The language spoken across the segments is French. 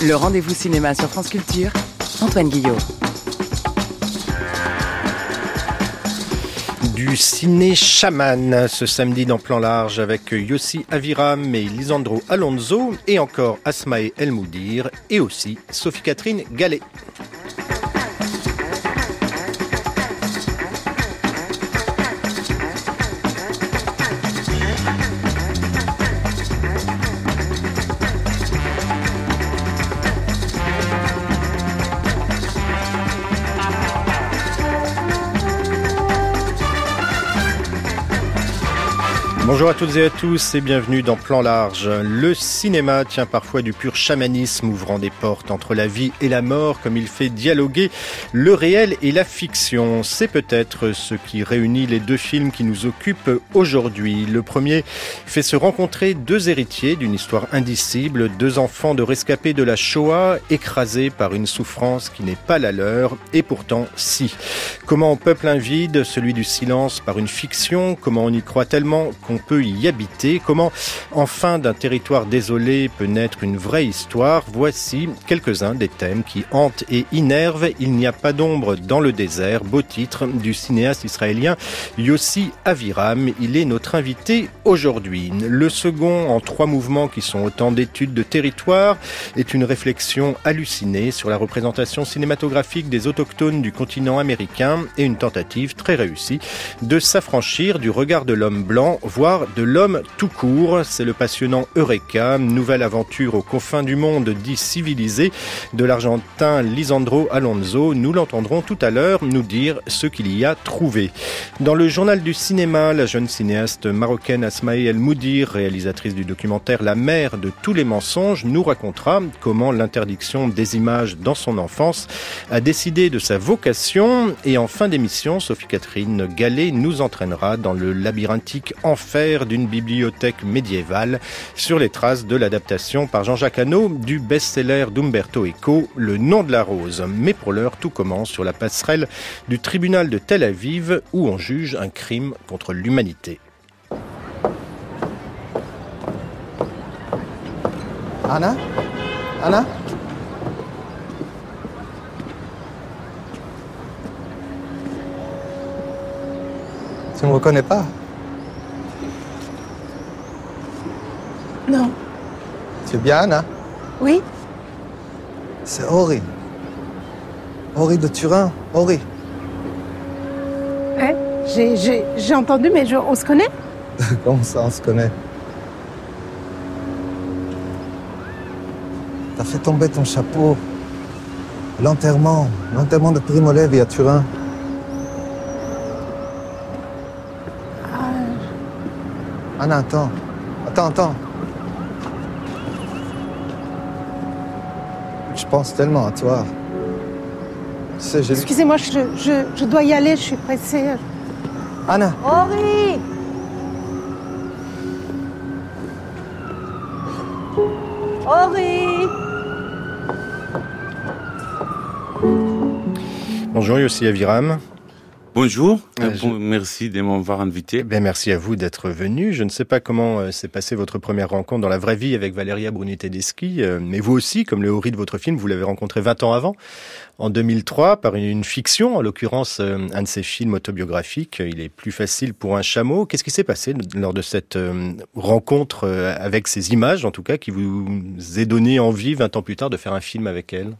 Le rendez-vous cinéma sur France Culture, Antoine Guillot. Du ciné chaman ce samedi dans Plan Large avec Yossi Aviram et Lisandro Alonso et encore Asmae El Moudir et aussi Sophie-Catherine Gallet. Bonjour à toutes et à tous et bienvenue dans Plan Large. Le cinéma tient parfois du pur chamanisme ouvrant des portes entre la vie et la mort comme il fait dialoguer le réel et la fiction. C'est peut-être ce qui réunit les deux films qui nous occupent aujourd'hui. Le premier fait se rencontrer deux héritiers d'une histoire indicible, deux enfants de rescapés de la Shoah écrasés par une souffrance qui n'est pas la leur et pourtant si. Comment on peuple un vide, celui du silence par une fiction, comment on y croit tellement qu'on peut y habiter, comment enfin d'un territoire désolé peut naître une vraie histoire, voici quelques-uns des thèmes qui hantent et innervent Il n'y a pas d'ombre dans le désert, beau titre du cinéaste israélien Yossi Aviram. Il est notre invité aujourd'hui. Le second, en trois mouvements qui sont autant d'études de territoire, est une réflexion hallucinée sur la représentation cinématographique des autochtones du continent américain et une tentative très réussie de s'affranchir du regard de l'homme blanc, voire de l'homme tout court. C'est le passionnant Eureka, nouvelle aventure aux confins du monde dit civilisé de l'Argentin Lisandro Alonso. Nous l'entendrons tout à l'heure nous dire ce qu'il y a trouvé. Dans le journal du cinéma, la jeune cinéaste marocaine Asmae El Moudir, réalisatrice du documentaire La mère de tous les mensonges, nous racontera comment l'interdiction des images dans son enfance a décidé de sa vocation. Et en fin d'émission, Sophie-Catherine Gallet nous entraînera dans le labyrinthique enfer d'une bibliothèque médiévale sur les traces de l'adaptation par Jean-Jacques Hano du best-seller d'Umberto Eco, Le nom de la rose. Mais pour l'heure, tout commence sur la passerelle du tribunal de Tel Aviv où on juge un crime contre l'humanité. Anna? Anna? Tu me reconnais pas? Non. Tu es bien, Anna? Oui C'est Ori. Ori de Turin. Ori. Ouais, j'ai- j'ai j'ai entendu, mais je- on se connaît? Comment ça, on se connaît? T'as fait tomber ton chapeau. L'enterrement. L'enterrement de Primo Levi à Turin. Anna, attends. Attends, attends. Je pense tellement à toi. Tu sais, j'ai lu... Excusez-moi, je, je, je dois y aller, je suis pressée. Anna Henri Henri Bonjour Yossi Aviram. Bonjour, Euh, euh, merci de m'avoir invité. Bien, merci à vous d'être venu. Je ne sais pas comment euh, s'est passée votre première rencontre dans la vraie vie avec Valeria Bruni-Tedeschi, euh, mais vous aussi, comme le Hori de votre film, vous l'avez rencontré 20 ans avant, en 2003, par une, une fiction, en l'occurrence un de ses films autobiographiques. Il est plus facile pour un chameau. Qu'est-ce qui s'est passé lors de cette rencontre avec ces images, en tout cas, qui vous est donné envie, 20 ans plus tard, de faire un film avec elle?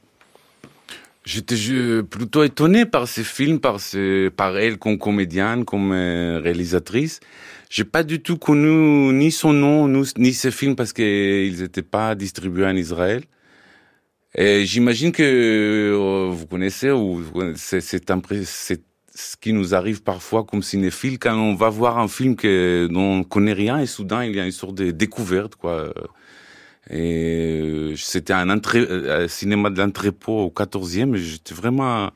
J'étais plutôt étonné par ces films, par, par elle comme comédienne, comme euh, réalisatrice. J'ai pas du tout connu ni son nom, ni, ses films parce qu'ils n'étaient pas distribués en Israël. Et j'imagine que euh, vous connaissez ou c'est ce qui nous arrive parfois comme cinéphile quand on va voir un film que, dont on connaît rien et soudain il y a une sorte de découverte quoi. Et euh, c'était un, euh, un cinéma de l'entrepôt au 14e. et J'étais vraiment.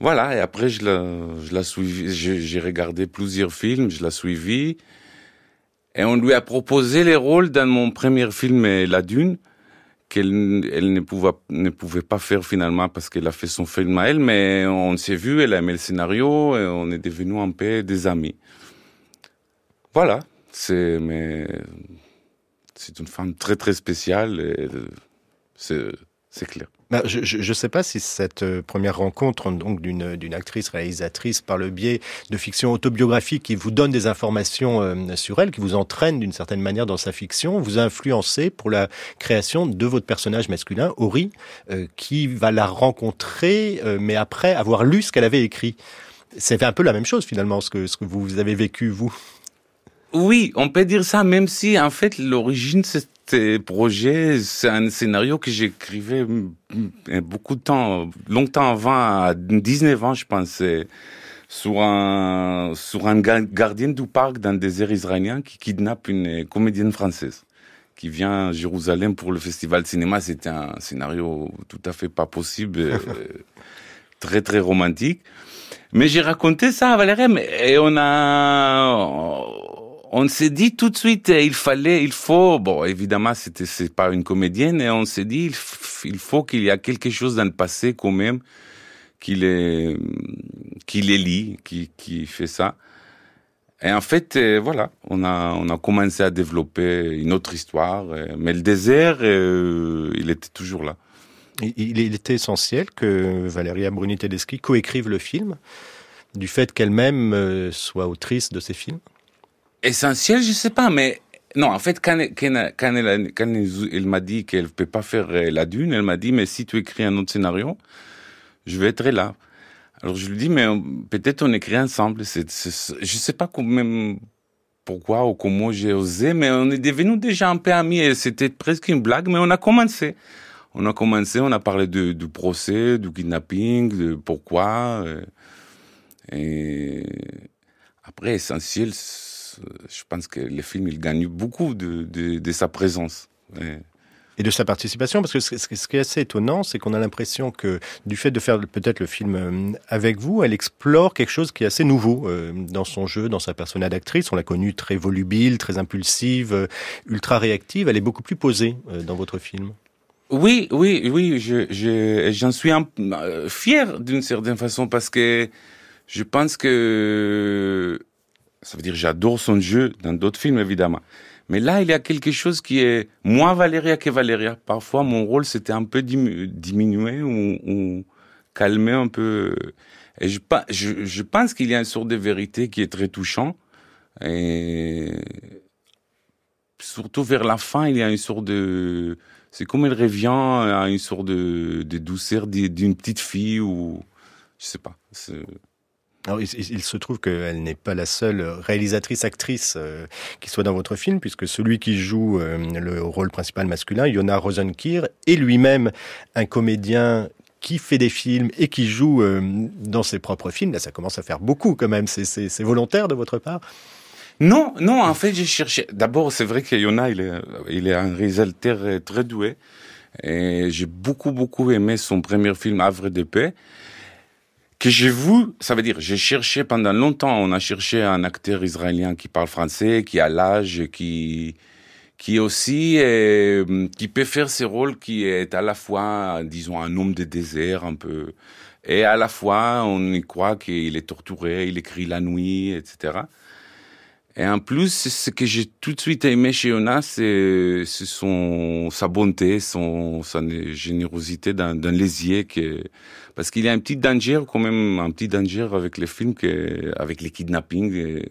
Voilà, et après, je la, je la suivi. J'ai regardé plusieurs films, je l'ai suivi. Et on lui a proposé les rôles dans mon premier film, La Dune, qu'elle elle ne, pouvait, ne pouvait pas faire finalement parce qu'elle a fait son film à elle. Mais on s'est vu, elle a aimé le scénario, et on est devenus un peu des amis. Voilà, c'est. Mais c'est une femme très très spéciale. Et c'est c'est clair. Bah, je ne sais pas si cette euh, première rencontre donc d'une actrice réalisatrice par le biais de fiction autobiographique qui vous donne des informations euh, sur elle, qui vous entraîne d'une certaine manière dans sa fiction, vous a influencé pour la création de votre personnage masculin, Ori, euh, qui va la rencontrer, mais après avoir lu ce qu'elle avait écrit. C'est un peu la même chose finalement, ce que, ce que vous avez vécu, vous. Oui, on peut dire ça, même si en fait l'origine ce projet, c'est un scénario que j'écrivais beaucoup de temps, longtemps avant, à 19 ans, je pensais, sur un, sur un gardien du parc d'un désert israélien qui kidnappe une comédienne française qui vient à Jérusalem pour le festival de cinéma. C'était un scénario tout à fait pas possible, très très romantique. Mais j'ai raconté ça à Valérie et on a, on s'est dit tout de suite, euh, il fallait, il faut, bon, évidemment, c'était, c'est pas une comédienne, et on s'est dit, il, faut qu'il y a quelque chose dans le passé quand même, qui les, qui les lie, qui, qui fait ça. Et en fait, euh, voilà, on a, on a commencé à développer une autre histoire, euh, mais le désert, il était toujours là. Il, était essentiel que Valéria Bruni-Tedeschi coécrive le film, du fait qu'elle-même soit autrice de ces films essentiel, je sais pas, mais non, en fait, quand, quand, quand elle, quand m'a dit qu'elle peut pas faire euh, la dune, elle m'a dit, mais si tu écris un autre scénario, je vais être là. Alors je lui dis, mais peut-être on écrit ensemble. Je sais pas même pourquoi ou comment j'ai osé, mais on est devenus déjà un peu amis et c'était presque une blague, mais on a commencé. On a commencé, on a parlé du procès, du kidnapping, de pourquoi. Euh, et après, essentiel, je pense que le film, il gagne beaucoup de, de, sa présence. Et de sa participation, parce que ce, qui est assez étonnant, c'est qu'on a l'impression que du fait de faire peut-être le film euh, avec vous, elle explore quelque chose qui est assez nouveau euh, dans son jeu, dans sa personnalité d'actrice. On l'a connue très volubile, très impulsive, euh, ultra réactive. Elle est beaucoup plus posée dans votre film. Oui, oui, oui, j'en suis un, fier d'une certaine façon parce que je pense que ça veut dire j'adore son jeu dans d'autres films, évidemment. Mais là, il y a quelque chose qui est moins Valéria que Valéria. Parfois, mon rôle, c'était un peu diminué ou, calmer un peu. Et je pense qu'il y a une sorte de vérité qui est très touchant. Et surtout vers la fin, il y a une sorte de... C'est comme elle revient à une sorte de, de douceur d'une petite fille ou... Je sais pas. Alors, il, se trouve qu'elle n'est pas la seule réalisatrice-actrice euh, qui soit dans votre film, puisque celui qui joue euh, le rôle principal masculin, Yona Rosenkir, est lui-même un comédien qui fait des films et qui joue euh, dans ses propres films. Là, ça commence à faire beaucoup quand même. C'est volontaire de votre part? Non, non, en fait, j'ai cherché. D'abord, c'est vrai que Yona, il est, il est un réalisateur très doué. Et j'ai beaucoup, beaucoup aimé son premier film, Havre de paix que j'ai vu, ça veut dire, j'ai cherché pendant longtemps, on a cherché un acteur israélien qui parle français, qui a l'âge, qui, qui aussi, euh, qui peut faire ce rôle qui est à la fois, disons, un homme de désert un peu, et à la fois, on y croit qu'il est torturé, il écrit la nuit, etc. Et en plus, ce que j'ai tout de suite aimé chez Yona, c'est son sa bonté, son sa générosité dans, dans les que parce qu'il y a un petit danger quand même, un petit danger avec les films que avec les kidnappings.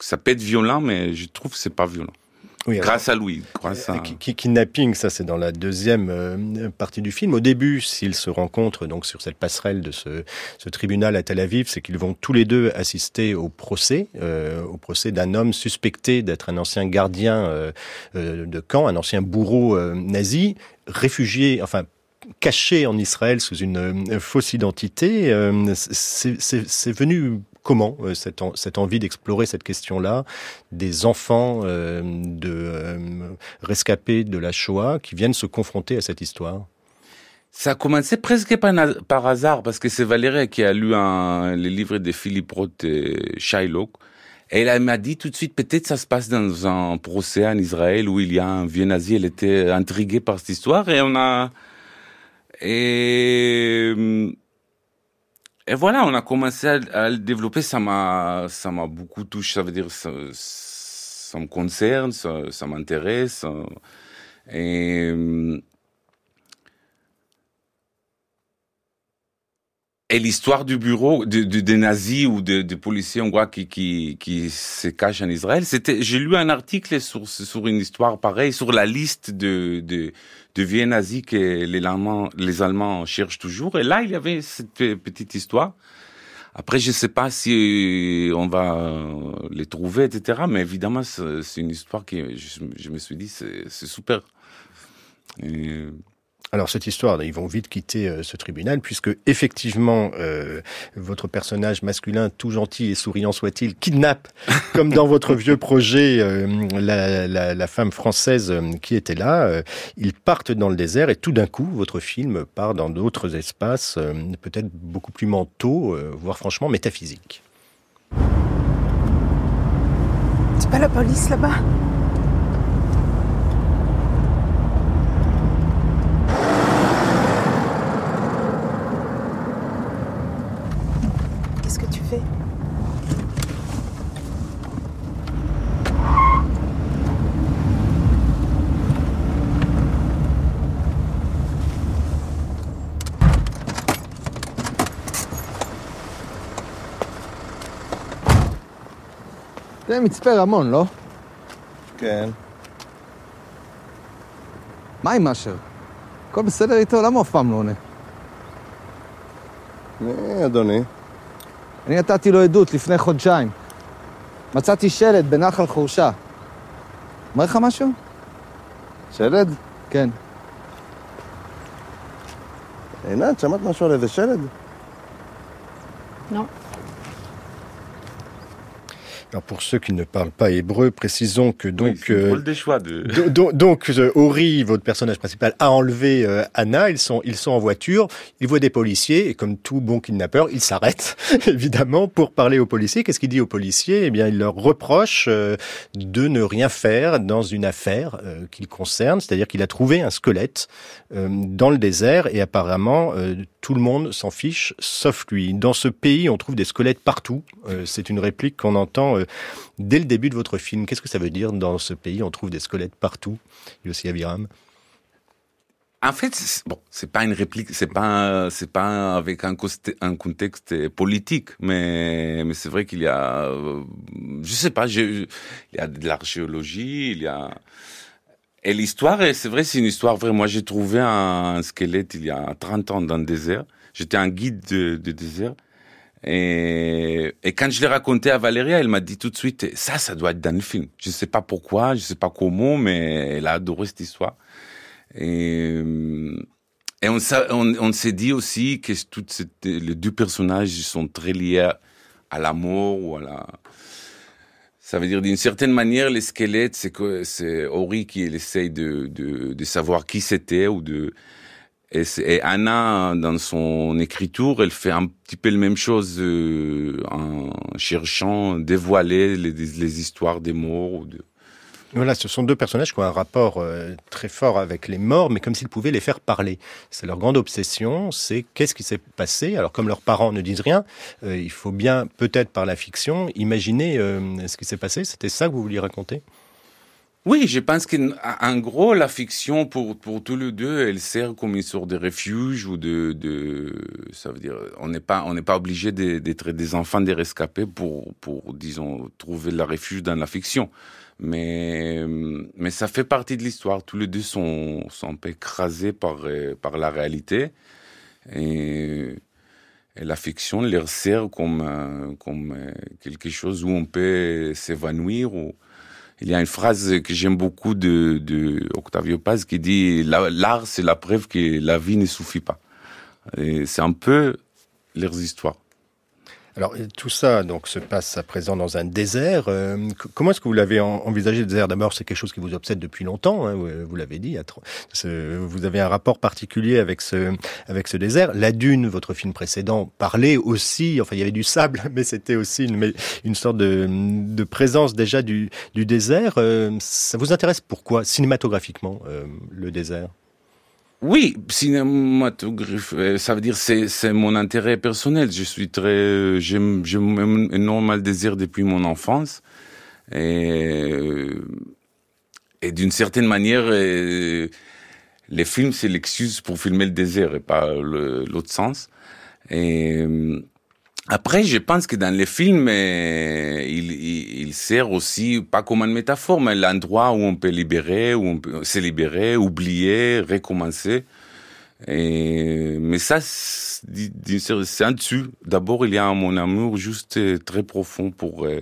Ça peut être violent, mais je trouve que c'est pas violent grâce à Louis. Grâce à... Kidnapping, ça c'est dans la deuxième euh, partie du film. Au début, s'ils se rencontrent donc sur cette passerelle de ce, ce tribunal à Tel Aviv, c'est qu'ils vont tous les deux assister au procès, euh, au procès d'un homme suspecté d'être un ancien gardien euh, de camp, un ancien bourreau nazi, réfugié, enfin caché en Israël sous une fausse identité. c'est venu comment euh, cette, cette, envie d'explorer cette question-là des enfants euh, de euh, rescapés de la Shoah qui viennent se confronter à cette histoire? Ça a commencé presque par, par hasard, parce que c'est Valérie qui a lu un, les livres de Philippe Roth et Shylock. Et elle m'a dit tout de suite, peut-être ça se passe dans un procès en Israël où il y a un vieux nazi. Elle était intriguée par cette histoire et on a... Et et voilà, on a commencé à, le développer. Ça m'a, ça m'a beaucoup touché. Ça veut dire, ça me concerne, ça, ça m'intéresse. Et Et l'histoire du bureau de, des nazis ou des de policiers hongrois qui, qui, qui se cachent en Israël, c'était, j'ai lu un article sur, sur une histoire pareille, sur la liste de, de, de vieux nazis que les Allemands, les Allemands cherchent toujours. Et là, il y avait cette petite histoire. Après, je ne sais pas si on va les trouver, etc. Mais évidemment, c'est une histoire qui, je, me suis dit, c'est super. Alors cette histoire, ils vont vite quitter euh, ce tribunal puisque effectivement euh, votre personnage masculin, tout gentil et souriant soit-il, kidnappe, comme dans votre vieux projet, euh, la, la, la, femme française euh, qui était là. Euh, ils partent dans le désert et tout d'un coup, votre film part dans d'autres espaces, peut-être beaucoup plus mentaux, voire franchement métaphysiques. C'est pas la police là-bas? זה מצפה רמון, לא? כן. מה עם אשר? הכל בסדר איתו? למה הוא אף פעם לא עונה? מי אדוני? אני נתתי לו עדות לפני חודשיים. מצאתי שלט בנחל חורשה. אומר לך משהו? שלד? כן. עינת, שמעת משהו על איזה שלד? לא. Alors pour ceux qui ne parlent pas hébreu, précisons que donc oui, euh, des choix de... donc, donc euh, Ori, votre personnage principal, a enlevé euh, Anna. Ils sont ils sont en voiture. Ils voient des policiers et comme tout bon kidnappeur, ils s'arrêtent évidemment pour parler aux policiers. Qu'est-ce qu'il dit aux policiers? Eh bien, il leur reproche euh, de ne rien faire dans une affaire euh, qu'il concerne, c'est-à-dire qu'il a trouvé un squelette dans le désert et apparemment tout le monde s'en fiche sauf lui. Dans ce pays, on trouve des squelettes partout. C'est une réplique qu'on entend euh, dès le début de votre film. Qu'est-ce que ça veut dire dans ce pays On trouve des squelettes partout? Yossi Abiram. En fait, bon, c'est pas une réplique, c'est pas, c'est pas avec un, un, contexte politique, mais, mais c'est vrai qu'il y a, euh, je sais pas, il y a de l'archéologie, il y a, et l'histoire, c'est vrai, c'est une histoire vraie. Moi, j'ai trouvé un, squelette il y a 30 ans dans le désert. J'étais un guide de, désert. Et, quand je l'ai raconté à Valéria, elle m'a dit tout de suite, ça, ça doit être dans le film. Je sais pas pourquoi, je sais pas comment, mais elle a adoré cette histoire. Et, et on, s'est dit aussi que les deux personnages sont très liés à la mort ou à la... Ça veut dire d'une certaine manière, les squelettes, c'est que c'est Ori qui essaye de, de, de savoir qui c'était ou de et, et, Anna, dans son écriture, elle fait un petit peu la même chose euh, en cherchant dévoiler les, les, histoires des morts. De... Voilà, ce sont deux personnages qui ont un rapport euh, très fort avec les morts, mais comme s'ils pouvaient les faire parler. C'est leur grande obsession, c'est qu'est-ce qui s'est passé. Alors comme leurs parents ne disent rien, euh, il faut bien, peut-être par la fiction, imaginer euh, ce qui s'est passé. C'était ça que vous vouliez raconter? Oui, je pense qu'en gros, la fiction, pour, pour tous les deux, elle sert comme une sorte de refuge ou de, de ça veut dire, on n'est pas, on n'est pas obligé d'être des enfants des rescapés pour, pour, disons, trouver la refuge dans la fiction. Mais, mais ça fait partie de l'histoire. Tous les deux sont, sont un peu écrasés par, par la réalité. Et, la fiction leur sert comme, comme quelque chose où on peut s'évanouir ou, il y a une phrase que j'aime beaucoup de, Octavio Paz qui dit l'art c'est la preuve que la vie ne suffit pas. C'est un peu leurs histoires. Alors tout ça donc se passe à présent dans un désert. Euh, comment est-ce que vous l'avez envisagé le désert? D'abord, c'est quelque chose qui vous obsède depuis longtemps. Hein, vous, l'avez dit. Vous avez un rapport particulier avec ce avec ce désert. La Dune, votre film précédent, parlait aussi. Enfin, il y avait du sable, mais c'était aussi une, sorte de, de présence déjà du, du désert. Euh, ça vous intéresse pourquoi cinématographiquement euh, le désert? Oui, cinématographe, euh, ça veut dire c'est c'est mon intérêt personnel. Je suis très j'aime j'aime énormément le désir depuis mon enfance et et d'une certaine manière, euh, les films, c'est l'excuse pour filmer le désert et pas l'autre sens. Et euh, après, je pense que dans les films, euh, il, il, il sert aussi, pas comme une métaphore, mais l'endroit où on peut libérer, où on peut se libérer, oublier, recommencer. Et, mais ça, c'est un dessus. D'abord, il y a mon amour juste euh, très profond pour, euh,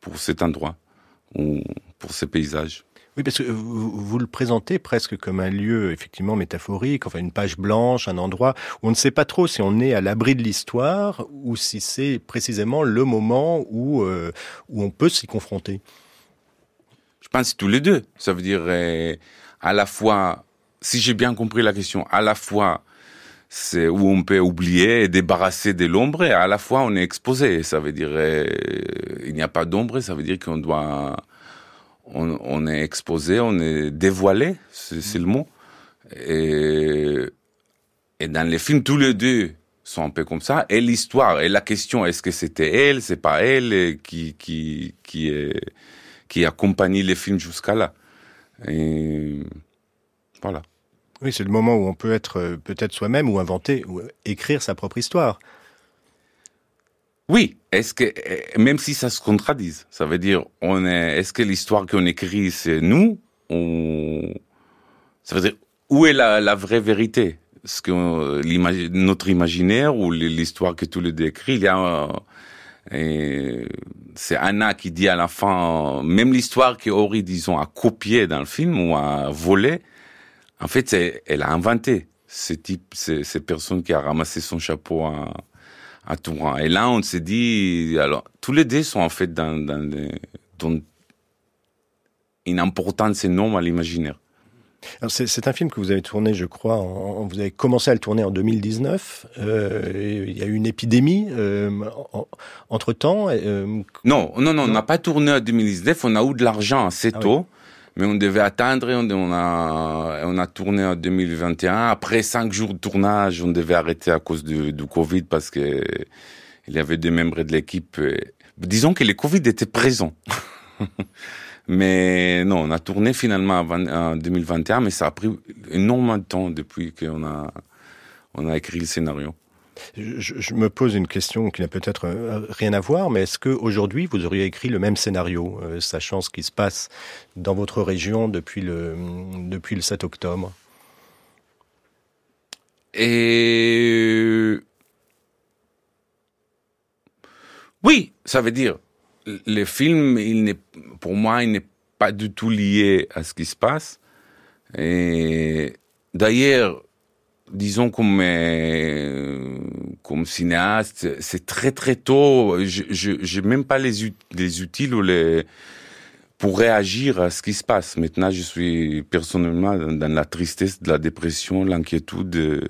pour cet endroit, ou pour ces paysages. Parce que vous, vous le présentez presque comme un lieu effectivement métaphorique, enfin une page blanche, un endroit où on ne sait pas trop si on est à l'abri de l'histoire ou si c'est précisément le moment où, euh, où on peut s'y confronter. Je pense tous les deux. Ça veut dire euh, à la fois, si j'ai bien compris la question, à la fois c'est où on peut oublier et débarrasser de l'ombre, et à la fois on est exposé. Ça veut dire euh, il n'y a pas d'ombre, ça veut dire qu'on doit, on, est exposé, on est dévoilé, c'est le mot. Et, dans les films, tous les deux sont un peu comme ça. Et l'histoire et la question, est-ce que c'était elle, c'est pas elle, qui qui qui accompagne les films jusqu'à là. Et voilà. Oui, c'est le moment où on peut être euh, peut-être soi-même ou inventer ou écrire sa propre histoire. Oui, est-ce que eh, même si ça se contredise, ça veut dire on est est-ce que l'histoire qu'on écrit c'est nous ou ça veut dire où est la, vraie vérité? Ce que euh, notre imaginaire ou l'histoire que tous les deux écrit, il y a euh, c'est Anna qui dit à la fin, même l'histoire que Ori, disons, a copié dans le film ou a volé, en fait, elle a inventé. Ce type, ces, ces personnes qui a ramassé son chapeau à, à Touran. Et là, on s'est dit, alors, tous les deux sont en fait dans, dans, des- dans une importance énorme à l'imaginaire. C'est un film que vous avez tourné, je crois, en- vous avez commencé à le tourner en 2019. Euh, il y a eu une épidémie euh, en- entre temps. Non, non, non, on n'a pas tourné en 2019, on a eu de l'argent assez Ah oui. Mais on devait attendre, on, on a, on a tourné en 2021. Après cinq jours de tournage, on devait arrêter à cause du, du Covid parce que il y avait des membres de l'équipe. Disons que le Covid était présent. mais non, on a tourné finalement en 2021, mais ça a pris énormément de temps depuis qu'on a, on a écrit le scénario. Je, me pose une question qui n'a peut-être euh, rien à voir, mais est-ce qu'aujourd'hui vous auriez écrit le même scénario, euh, sachant ce qui se passe dans votre région depuis le, depuis le 7 octobre? Et oui, ça veut dire le film, il n'est pour moi, il n'est pas du tout lié à ce qui se passe. D'ailleurs, disons comme euh, comme cinéaste, c'est très très tôt. Je je j'ai même pas les les outils ou les pour réagir à ce qui se passe. Maintenant, je suis personnellement dans, la tristesse, de la dépression, l'inquiétude.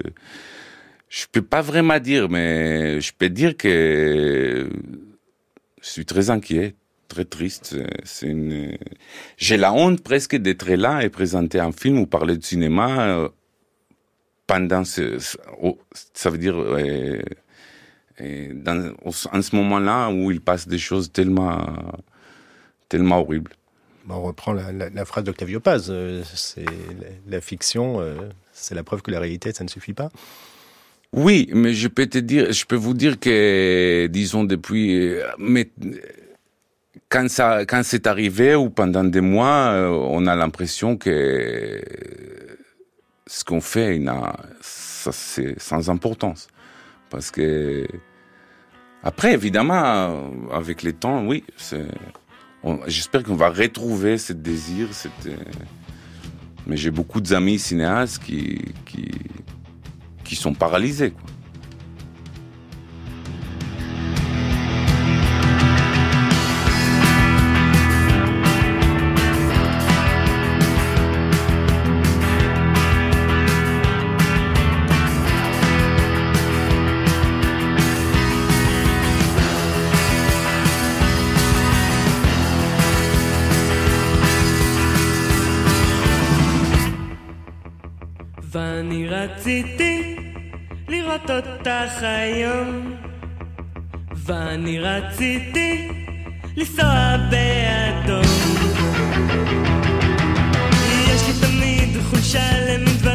Je peux pas vraiment dire, mais je peux dire que je suis très inquiet, très triste. C'est une, j'ai la honte presque d'être là et présenter un film ou parler de cinéma euh, pendant ce, ça veut dire euh, euh, dans, en ce moment-là où il passe des choses tellement, tellement horribles. On reprend la, la- la phrase d'Octavio Paz, euh, c'est la, la fiction, c'est la preuve que la réalité, ça ne suffit pas. Oui, mais je peux te dire, je peux vous dire que, disons depuis, mais quand ça, quand c'est arrivé ou pendant des mois, on a l'impression que ce qu'on fait, ça, c'est sans importance, parce que après, évidemment, avec le temps, oui, j'espère qu'on va retrouver ce désir, mais j'ai beaucoup d'amis cinéastes qui, qui qui sont paralysés. Quoi. ואני רציתי לנסוע באדום. יש לי תמיד חולשה למדבר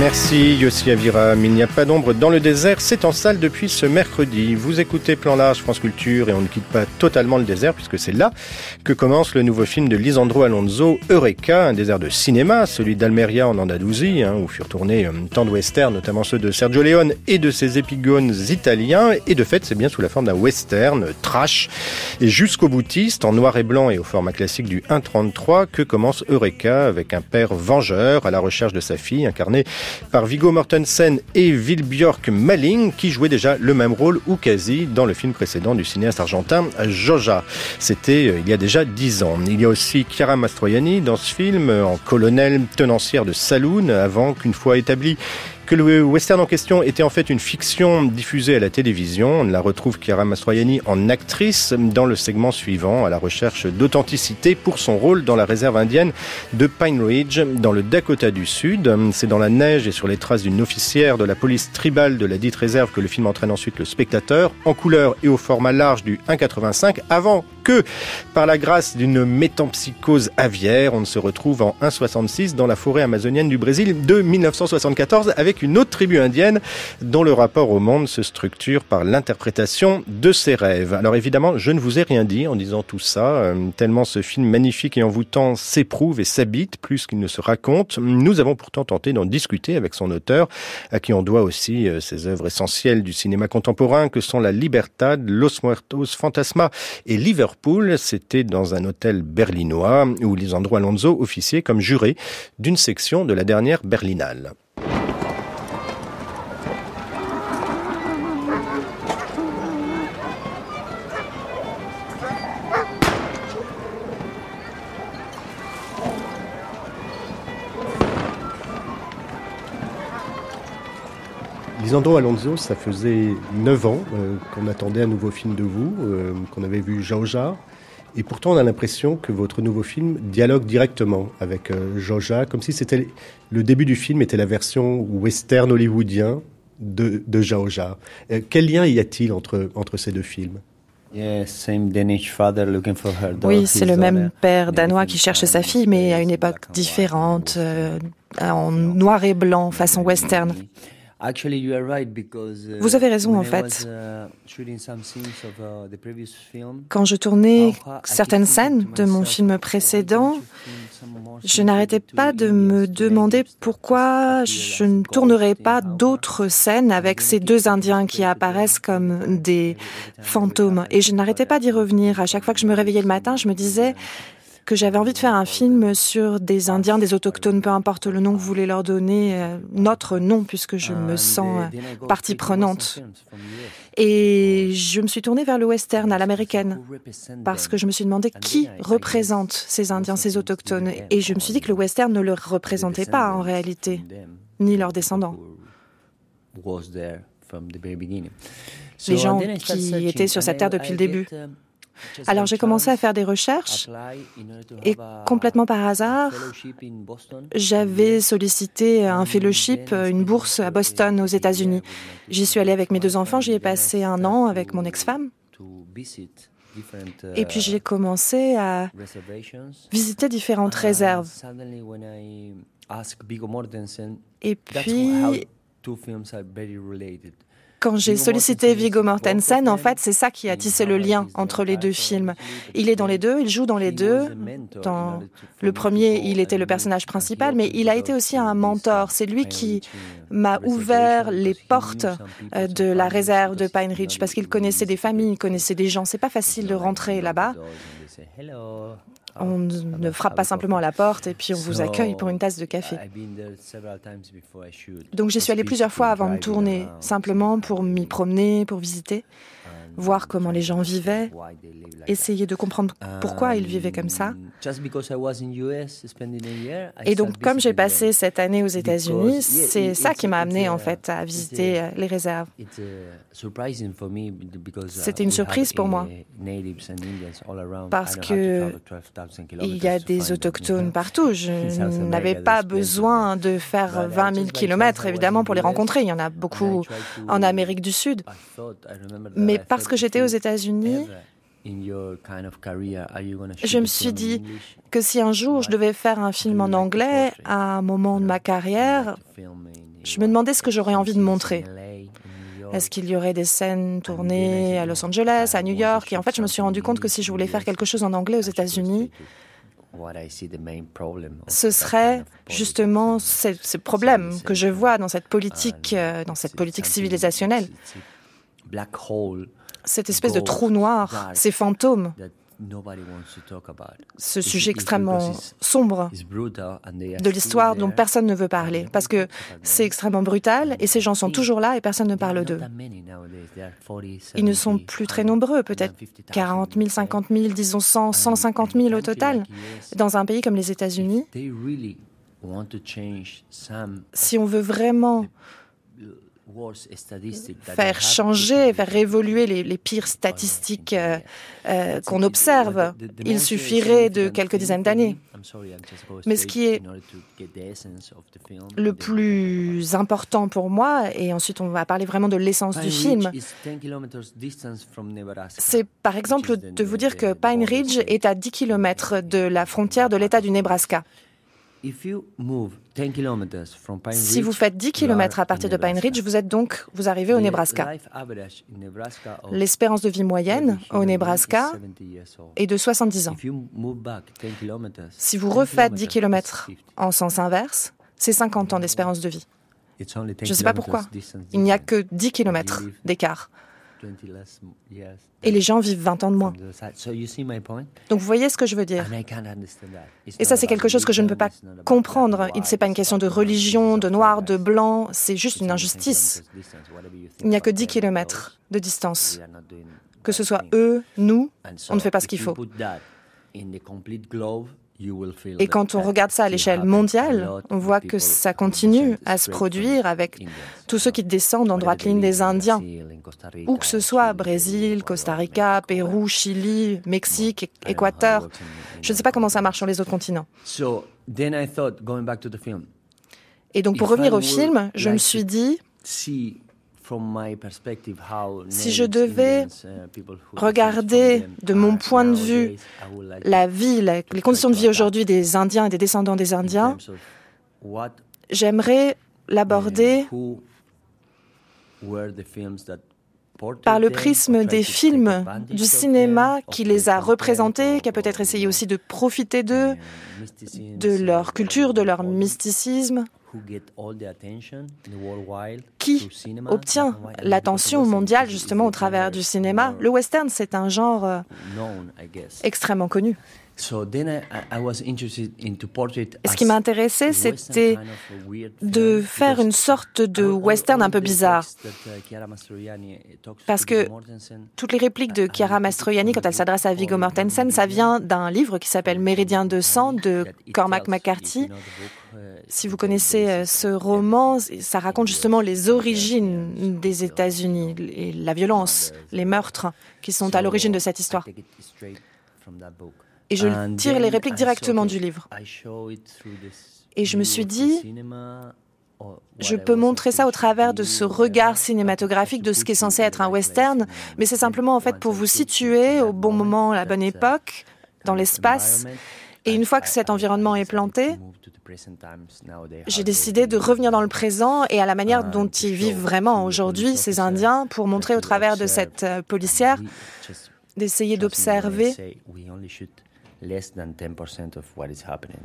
Merci Yossi Aviram. Il n'y a pas d'ombre dans le désert, c'est en salle depuis ce mercredi. Vous écoutez Plan Large France Culture et on ne quitte pas totalement le désert puisque c'est là que commence le nouveau film de Lisandro Alonso, Eureka, un désert de cinéma, celui d'Almeria en Andalousie, hein, où furent tournés euh, tant de westerns, notamment ceux de Sergio Leone et de ses épigones italiens. Et de fait, c'est bien sous la forme d'un western trash et jusqu'au boutiste, en noir et blanc et au format classique du 1.33, que commence Eureka avec un père vengeur à la recherche de sa fille, incarnée par Viggo Mortensen et Vilbjörk Malling, qui jouaient déjà le même rôle ou quasi dans le film précédent du cinéaste argentin Joja. C'était euh, il y a déjà dix ans. Il y a aussi Chiara Mastroianni dans ce film, en colonel tenancière de saloon, avant qu'une fois établi que le western en question était en fait une fiction diffusée à la télévision. On la retrouve Chiara Mastroianni en actrice dans le segment suivant, à la recherche d'authenticité pour son rôle dans la réserve indienne de Pine Ridge, dans le Dakota du Sud. C'est dans la neige et sur les traces d'une officière de la police tribale de la dite réserve que le film entraîne ensuite le spectateur, en couleur et au format large du 1,85, avant que, par la grâce d'une métampsychose aviaire, on se retrouve en 1,66 dans la forêt amazonienne du Brésil de 1974 avec une autre tribu indienne dont le rapport au monde se structure par l'interprétation de ses rêves. Alors évidemment, je ne vous ai rien dit en disant tout ça, euh, tellement ce film magnifique et envoûtant s'éprouve et s'habite plus qu'il ne se raconte. Nous avons pourtant tenté d'en discuter avec son auteur, à qui on doit aussi euh, ces œuvres essentielles du cinéma contemporain que sont La Libertad, Los Muertos, Fantasma et C'était dans un hôtel berlinois où Lisandro Alonso officiait comme juré d'une section de la dernière Berlinale. Lisandro Alonso, ça faisait 9 ans euh, qu'on attendait un nouveau film de vous, euh, qu'on avait vu Jaoja. Et pourtant, on a l'impression que votre nouveau film dialogue directement avec euh, Jaoja, comme si c'était le début du film était la version western hollywoodien de, de Jaoja. Euh, quel lien y a-t-il entre, entre ces deux films? Yeah, same Danish father looking for her dog, Oui, c'est le daughter. même père danois qui cherche sa fille, mais à une époque différente, euh, en noir et blanc, façon western. Actually, you are right because, uh, Vous avez raison, en fait. uh, uh, Quand je tournais certaines scènes de mon film "Why précédent, je n'arrêtais pas de me demander pourquoi je ne tournerais pas d'autres scènes avec ces deux Indiens qui apparaissent comme des fantômes. Et je n'arrêtais pas d'y revenir. À chaque fois que je me réveillais le matin, je me disais que j'avais envie de faire un film sur des Indiens, des autochtones, peu importe le nom que vous voulez leur donner, euh, notre nom, puisque je me And, sens uh, go partie prenante. Et je me suis tournée vers le western, à l'américaine, parce que je me suis demandé qui représente ces Indiens, ces autochtones. Et je me suis dit que le western ne le représentait pas en réalité, ni leurs descendants. Les gens qui étaient sur cette terre depuis le début. Alors j'ai commencé à faire des recherches et complètement par hasard, j'avais sollicité un fellowship, une bourse à Boston aux États-Unis. J'y suis allée avec mes deux enfants, j'y ai passé un an avec mon ex-femme. Different, Et puis uh, j'ai commencé à visiter différentes réserves. Et puis, quand j'ai sollicité Viggo Mortensen, en fait, c'est ça qui a tissé le lien entre les deux films. he Il est dans les deux, il joue dans les deux. Dans le premier, il était le personnage principal, mais il a été aussi un mentor. C'est lui qui m'a ouvert reservation les portes euh, de la réserve de Pine in Ridge parce qu'il connaissait des familles, il connaissait des gens. C'est pas facile de rentrer là-bas. On ne frappe pas simplement à la porte et puis on vous accueille pour une tasse de café. Donc j'y suis allée plusieurs fois avant de tourner, simplement pour m'y promener, pour visiter, voir comment les gens vivaient, essayer de comprendre pourquoi ils vivaient comme ça. Et donc, comme j'ai passé cette année aux États-Unis, c'est ça qui m'a amené en fait à visiter euh, les réserves. C'était une surprise pour moi Parce que Il y a des autochtones partout. Je n'avais pas besoin de faire 20 000 kilomètres, évidemment, pour les rencontrer. Il y en a beaucoup en Amérique du Sud. Mais que j'étais aux États-Unis, Je me suis dit que si un jour je devais faire un film en anglais à un moment de ma carrière, je me demandais ce que j'aurais envie de montrer. Est-ce qu'il y aurait des scènes tournées à Los Angeles, à New York? Et en fait, je me suis rendu compte que si je voulais faire quelque chose en anglais aux États-Unis, ce serait justement ce, ce problème que je vois dans cette politique, euh, dans cette politique civilisationnelle, Black hole cette espèce de trou noir, ces fantômes, that nobody wants to talk about. ce sujet extrêmement sombre it's brutal and they are de l'histoire dont personne ne veut parler, parce que c'est extrêmement brutal et ces gens sont toujours là et personne ne parle d'eux. Ils ne sont plus très nombreux, peut-être 40 000, 50 000, disons 100, 150 000 au total. Dans un pays comme les États-Unis, They really want to change some si on veut vraiment worse statistics that they faire changer, faire évoluer les, les pires statistiques euh, euh, qu'on observe, il suffirait de quelques dizaines d'années. Mais ce qui est le plus important pour moi, et ensuite on va parler vraiment de l'essence du film, c'est par exemple de vous dire que Pine Ridge est à 10 km de la frontière de l'État du Nebraska. Si vous faites 10 km à partir de Pine Ridge, vous êtes donc, vous arrivez au Nebraska. L'espérance de vie moyenne au Nebraska est de 70 ans. Si vous refaites 10 km en sens inverse, c'est 50 ans d'espérance de vie. Je ne sais pas pourquoi. Il n'y a que 10 km d'écart. Et les gens vivent 20 ans de moins. Donc vous voyez ce que je veux dire. Et ça, c'est quelque chose que je ne peux pas comprendre. Il n'est pas une question de religion, de noir, de blanc, c'est juste une injustice. Il n'y a que 10 km de distance. Que ce soit eux, nous, on ne fait pas ce qu'il faut. Et quand on regarde ça à l'échelle mondiale, on voit que ça continue à se produire avec tous ceux qui descendent en droite ligne des Indiens, où que ce soit, Brésil, Costa Rica, Pérou, Chili, Mexique, Équateur. Je ne sais pas comment ça marche sur les autres continents. Et donc pour revenir au film, je me suis dit, si je devais regarder de mon point de vue la vie, la- les conditions de vie aujourd'hui des Indiens et des descendants des Indiens, j'aimerais l'aborder par le prisme des films, du cinéma qui les a représentés, qui a peut-être essayé aussi de profiter d'eux, de leur culture, de leur mysticisme, qui obtient l'attention mondiale justement au travers du cinéma. Le western, c'est un genre euh, extrêmement connu. Ce qui m'intéressait, c'était de faire une sorte de western un peu bizarre. Parce que toutes les répliques de Chiara Mastroianni, quand elle s'adresse à Viggo Mortensen, ça vient d'un livre qui s'appelle Méridien de sang de Cormac McCarthy. Si vous connaissez euh, ce roman, ça raconte justement les origines des États-Unis, et la violence, les meurtres qui sont à l'origine de cette histoire. Et je tire les répliques directement du livre. Et je me suis dit, je peux montrer ça au travers de ce regard cinématographique de ce qui est censé être un western, mais c'est simplement en fait pour vous situer au bon moment, à la bonne époque, dans l'espace. Et une fois que cet environnement est planté, j'ai décidé de revenir dans le présent et à la manière dont ils vivent vraiment aujourd'hui, ces Indiens, pour montrer au travers de cette euh, policière, d'essayer d'observer.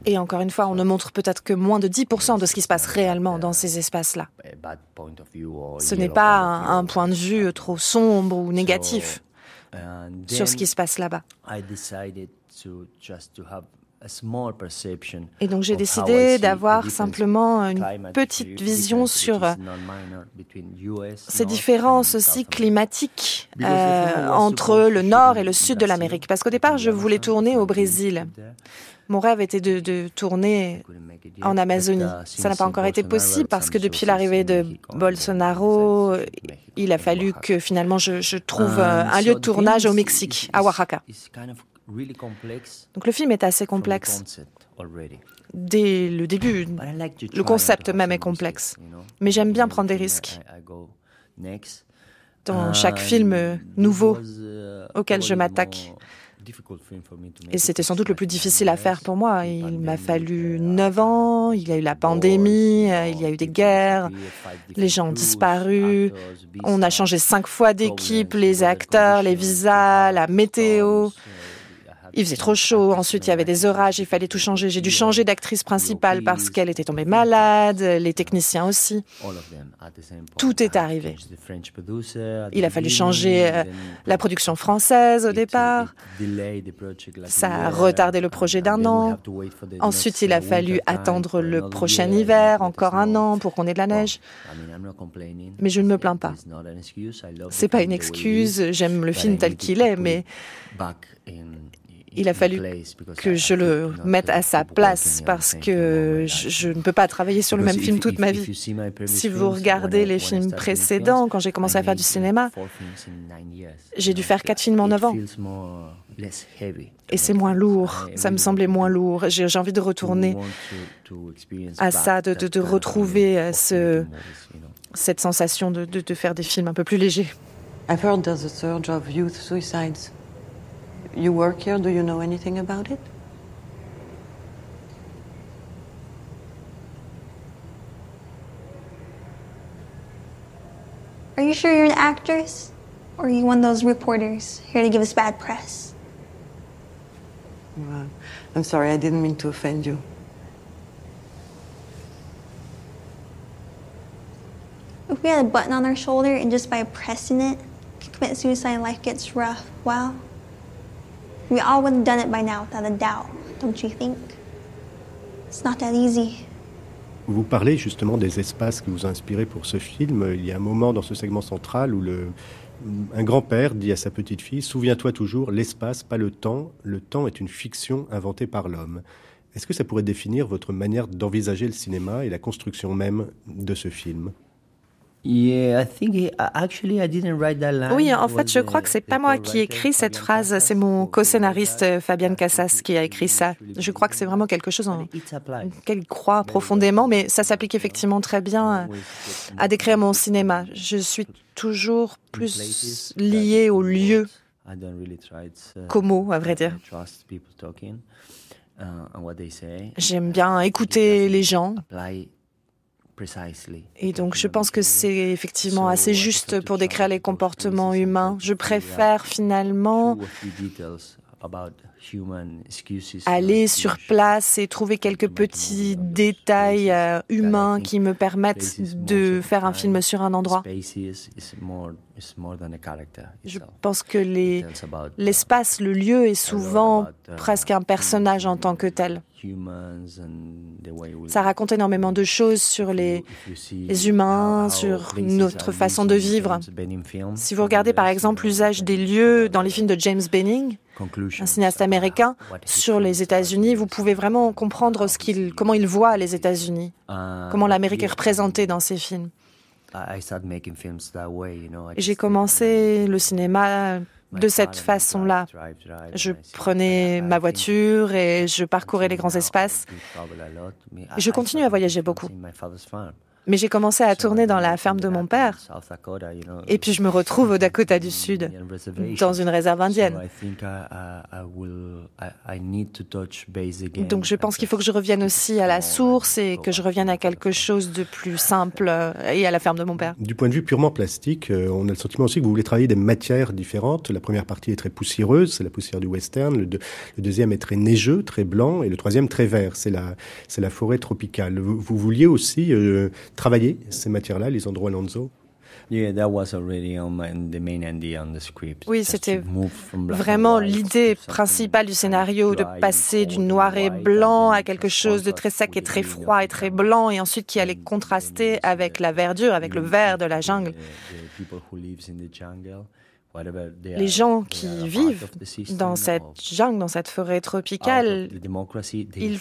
Et encore une fois, on ne montre peut-être que moins de 10% de ce qui se passe réellement dans ces espaces-là. Ce n'est pas un, un point de vue trop sombre ou négatif sur ce qui se passe là-bas. Et donc j'ai décidé d'avoir simplement une petite vision sur euh, ces différences aussi climatiques euh, entre le nord et le sud de l'Amérique. Parce qu'au départ, je voulais tourner au Brésil. Mon rêve était de, de tourner en Amazonie. Ça n'a pas encore été possible parce que depuis l'arrivée de Bolsonaro, il a fallu que finalement je, je trouve euh, un lieu de tournage au Mexique, à Oaxaca. Donc le film est assez complexe. Dès le début, le concept même est complexe. Mais j'aime bien prendre des risques. Dans chaque film nouveau, auquel je m'attaque. Et c'était sans doute le plus difficile à faire pour moi. Il m'a fallu neuf ans, il y a eu la pandémie, euh, il y a eu des guerres, les gens ont disparu, on a changé cinq fois d'équipe, les acteurs, les visas, la météo. Il faisait trop chaud, ensuite il y avait des orages, il fallait tout changer. J'ai dû changer d'actrice principale parce qu'elle était tombée malade, les techniciens aussi. Tout est arrivé. Il a fallu changer euh, la production française au départ. Ça a retardé le projet d'un an. Ensuite, il a fallu attendre le prochain hiver, encore un an pour qu'on ait de la neige. Mais je ne me plains pas. C'est pas une excuse, j'aime le film tel qu'il est, mais il a fallu que je le mette à sa place parce que je, ne peux pas travailler sur le même film toute ma vie. Si vous regardez les films précédents, quand j'ai commencé à faire du cinéma, j'ai dû faire quatre films en neuf ans. Et c'est moins lourd, ça me semblait moins lourd. J'ai envie de retourner à ça, de, de, retrouver euh, ce, cette sensation de, de, faire des films un peu plus légers. I've heard there's a surge of youth suicides. You work here, do you know anything about it? Are you sure you're an actress? Or are you one of those reporters here to give us bad press? Well, I'm sorry, I didn't mean to offend you. If we had a button on our shoulder and just by pressing it, commit suicide and life gets rough, well, We all would have done it by now, without a doubt, don't you think? It's not that easy. Vous parlez justement des espaces qui vous ont inspiré pour ce film. Il y a un moment dans ce segment central où un grand-père dit à sa petite fille Souviens-toi toujours, l'espace, pas le temps. Le temps est une fiction inventée par l'homme. Est-ce que ça pourrait définir votre manière d'envisager le cinéma et la construction même de ce film? Oui, en fait, je crois que c'est pas moi qui ai écrit cette phrase, c'est mon co-scénariste Fabian Cassas qui a écrit ça. Je crois que c'est vraiment quelque chose en lequel il croit profondément, mais ça s'applique effectivement très bien à décrire mon cinéma. Je suis toujours plus lié au lieu qu'au mot, à vrai dire. J'aime bien écouter les gens et donc je pense que c'est effectivement assez juste pour décrire les comportements humains. Je préfère finalement aller sur place et trouver quelques petits détails euh, humains qui me permettent de faire un film sur un endroit. Je pense que l'espace, le lieu est souvent presque un personnage en tant que tel. Ça raconte énormément de choses sur les, les humains, sur notre façon de vivre. Si vous regardez par exemple l'usage des lieux dans les films de James Benning, un cinéaste américain, sur les États-Unis, vous pouvez vraiment comprendre ce qu'il, comment il voit les États-Unis, comment l'Amérique est représentée dans ses films. J'ai commencé le cinéma de cette façon-là. Je prenais ma voiture et je parcourais les grands espaces. Je continue à voyager beaucoup. Mais j'ai commencé à tourner dans la ferme de mon père. Et puis je me retrouve au Dakota du Sud, dans une réserve indienne. Donc je pense qu'il faut que je revienne aussi à la source et que je revienne à quelque chose de plus simple et à la ferme de mon père. Du point de vue purement plastique, euh, on a le sentiment aussi que vous voulez travailler des matières différentes. La première partie est très poussiéreuse, c'est la poussière du western. Le, deuxième est très neigeux, très blanc. Et le troisième très vert, c'est la, forêt tropicale. Vous, vous vouliez aussi euh, travailler ces matières-là, les endroits Lanzo oui, c'était vraiment l'idée principale du scénario, de passer du noir et blanc à quelque chose de très sec et très froid et très blanc, et ensuite qui allait contraster avec la verdure, avec le vert de la jungle les gens qui vivent dans cette jungle, dans cette forêt tropicale, ils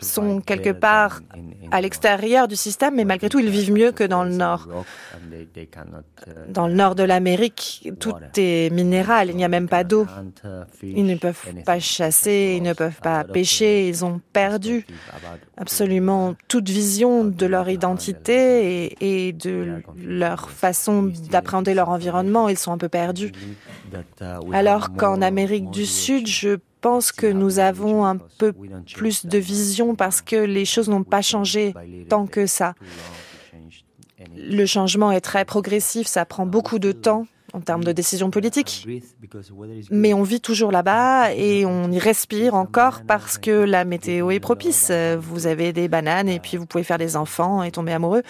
sont quelque part à l'extérieur du système, mais malgré tout, ils vivent mieux que dans le nord. Dans le nord de l'Amérique, tout est minéral, il n'y a même pas d'eau. Ils ne peuvent pas chasser, ils ne peuvent pas pêcher, ils ont perdu absolument toute vision de leur identité et, et de leur façon d'appréhender leur environnement, ils sont un peu perdus. Alors qu'en Amérique du Sud, je pense que nous avons un peu plus de vision parce que les choses n'ont pas changé tant que ça. Le changement est très progressif, ça prend beaucoup de temps en termes de décisions politiques. Mais on vit toujours là-bas et on y respire encore parce que la météo est propice. Vous avez des bananes et puis vous pouvez faire des enfants et tomber amoureux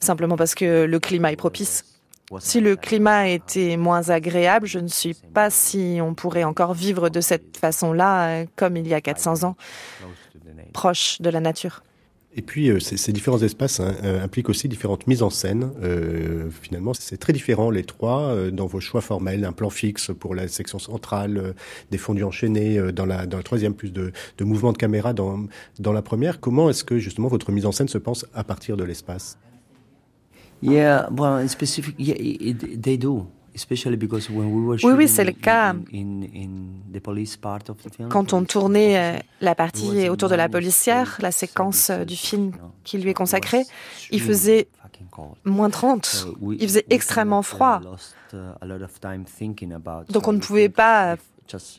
simplement parce que le climat est propice. Si le climat était moins agréable, je ne suis pas si on pourrait encore vivre de cette façon-là comme il y a 400 ans, proche de la nature. Et puis, euh, ces, ces, différents espaces hein, euh, impliquent aussi différentes mises en scène. Euh, finalement, c'est très différent, les trois, euh, dans vos choix formels. Un plan fixe pour la section centrale, euh, des fondus enchaînés dans, la, dans la troisième, plus de, de mouvements de caméra dans, dans la première. Comment est-ce que, justement, votre mise en scène se pense à partir de l'espace? Yeah, well, in specific, yeah, it, they do. Oui, oui, c'est le cas. Quand on tournait euh, la partie autour de la policière, la séquence euh, du film qui lui est consacrée, il faisait moins 30. Il faisait extrêmement froid. uh, Donc on ne pouvait pas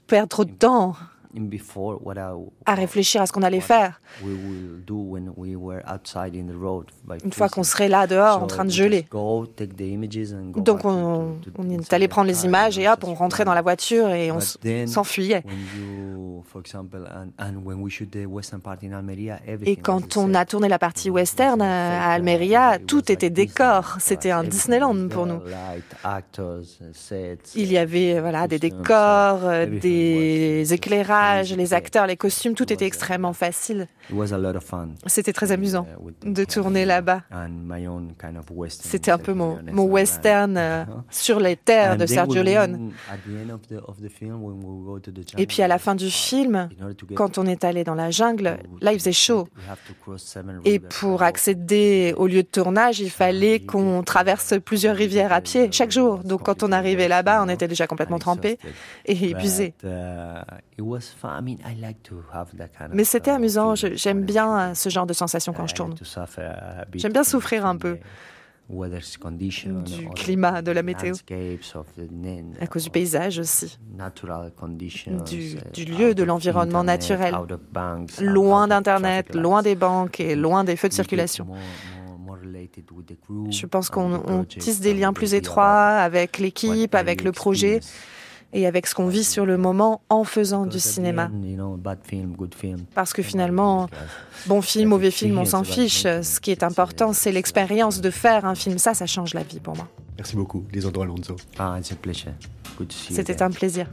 perdre trop de temps à réfléchir à ce qu'on allait faire. Une fois qu'on serait là dehors en train de geler. Donc on, on est allé prendre les images et hop, on rentrait dans la voiture et on s'enfuyait. Et quand on a tourné la partie western à Almeria, tout était décor. C'était un Disneyland pour nous. Il y avait voilà, des décors, des éclairages les acteurs, les costumes, tout était extrêmement facile. C'était très amusant de tourner là-bas. C'était un peu mon, mon western euh, sur les terres de Sergio Leone. Et puis à la fin du film, quand on est allé dans la jungle, là il faisait chaud. Et pour accéder au lieu de tournage, il fallait qu'on traverse plusieurs rivières à pied chaque jour. Donc quand on arrivait là-bas, on était déjà complètement trempé et épuisé. Mais c'était amusant, j'aime bien ce genre de sensation quand je tourne. J'aime bien souffrir un peu. du climat, de la météo, à cause du paysage aussi, du, du lieu, de l'environnement naturel, loin d'Internet, loin des banques et loin des feux de circulation. Je pense qu'on tisse des liens plus étroits avec l'équipe, avec le projet et avec ce qu'on vit sur le moment en faisant du cinéma. Parce que finalement, bon film, mauvais film, on s'en fiche. Ce qui est important, c'est l'expérience de faire un film. Ça, ça change la vie pour moi. Merci beaucoup, Lisandro Alonso. Ah, C'était un plaisir.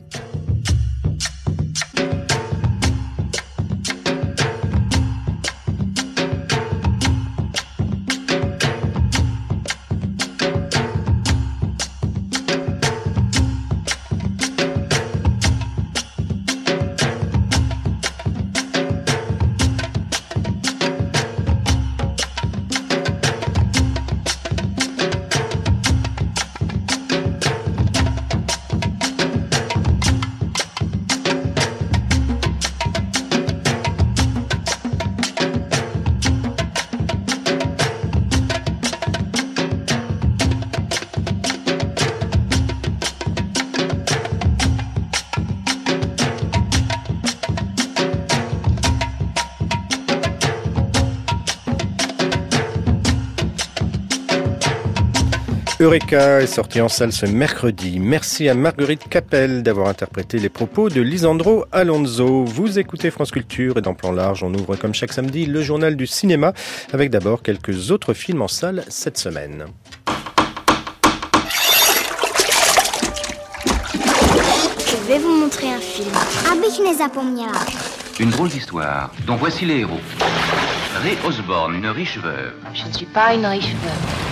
Eureka est sorti en salle ce mercredi. Merci à Marguerite Capel d'avoir interprété les propos de Lisandro Alonso. Vous écoutez France Culture et dans Plan Large, on ouvre comme chaque samedi le journal du cinéma avec d'abord quelques autres films en salle cette semaine. Je vais vous montrer un film. Zapomniała. Une drôle d'histoire dont voici les héros. Ray Osborne, une riche veuve. Je ne suis pas une riche veuve.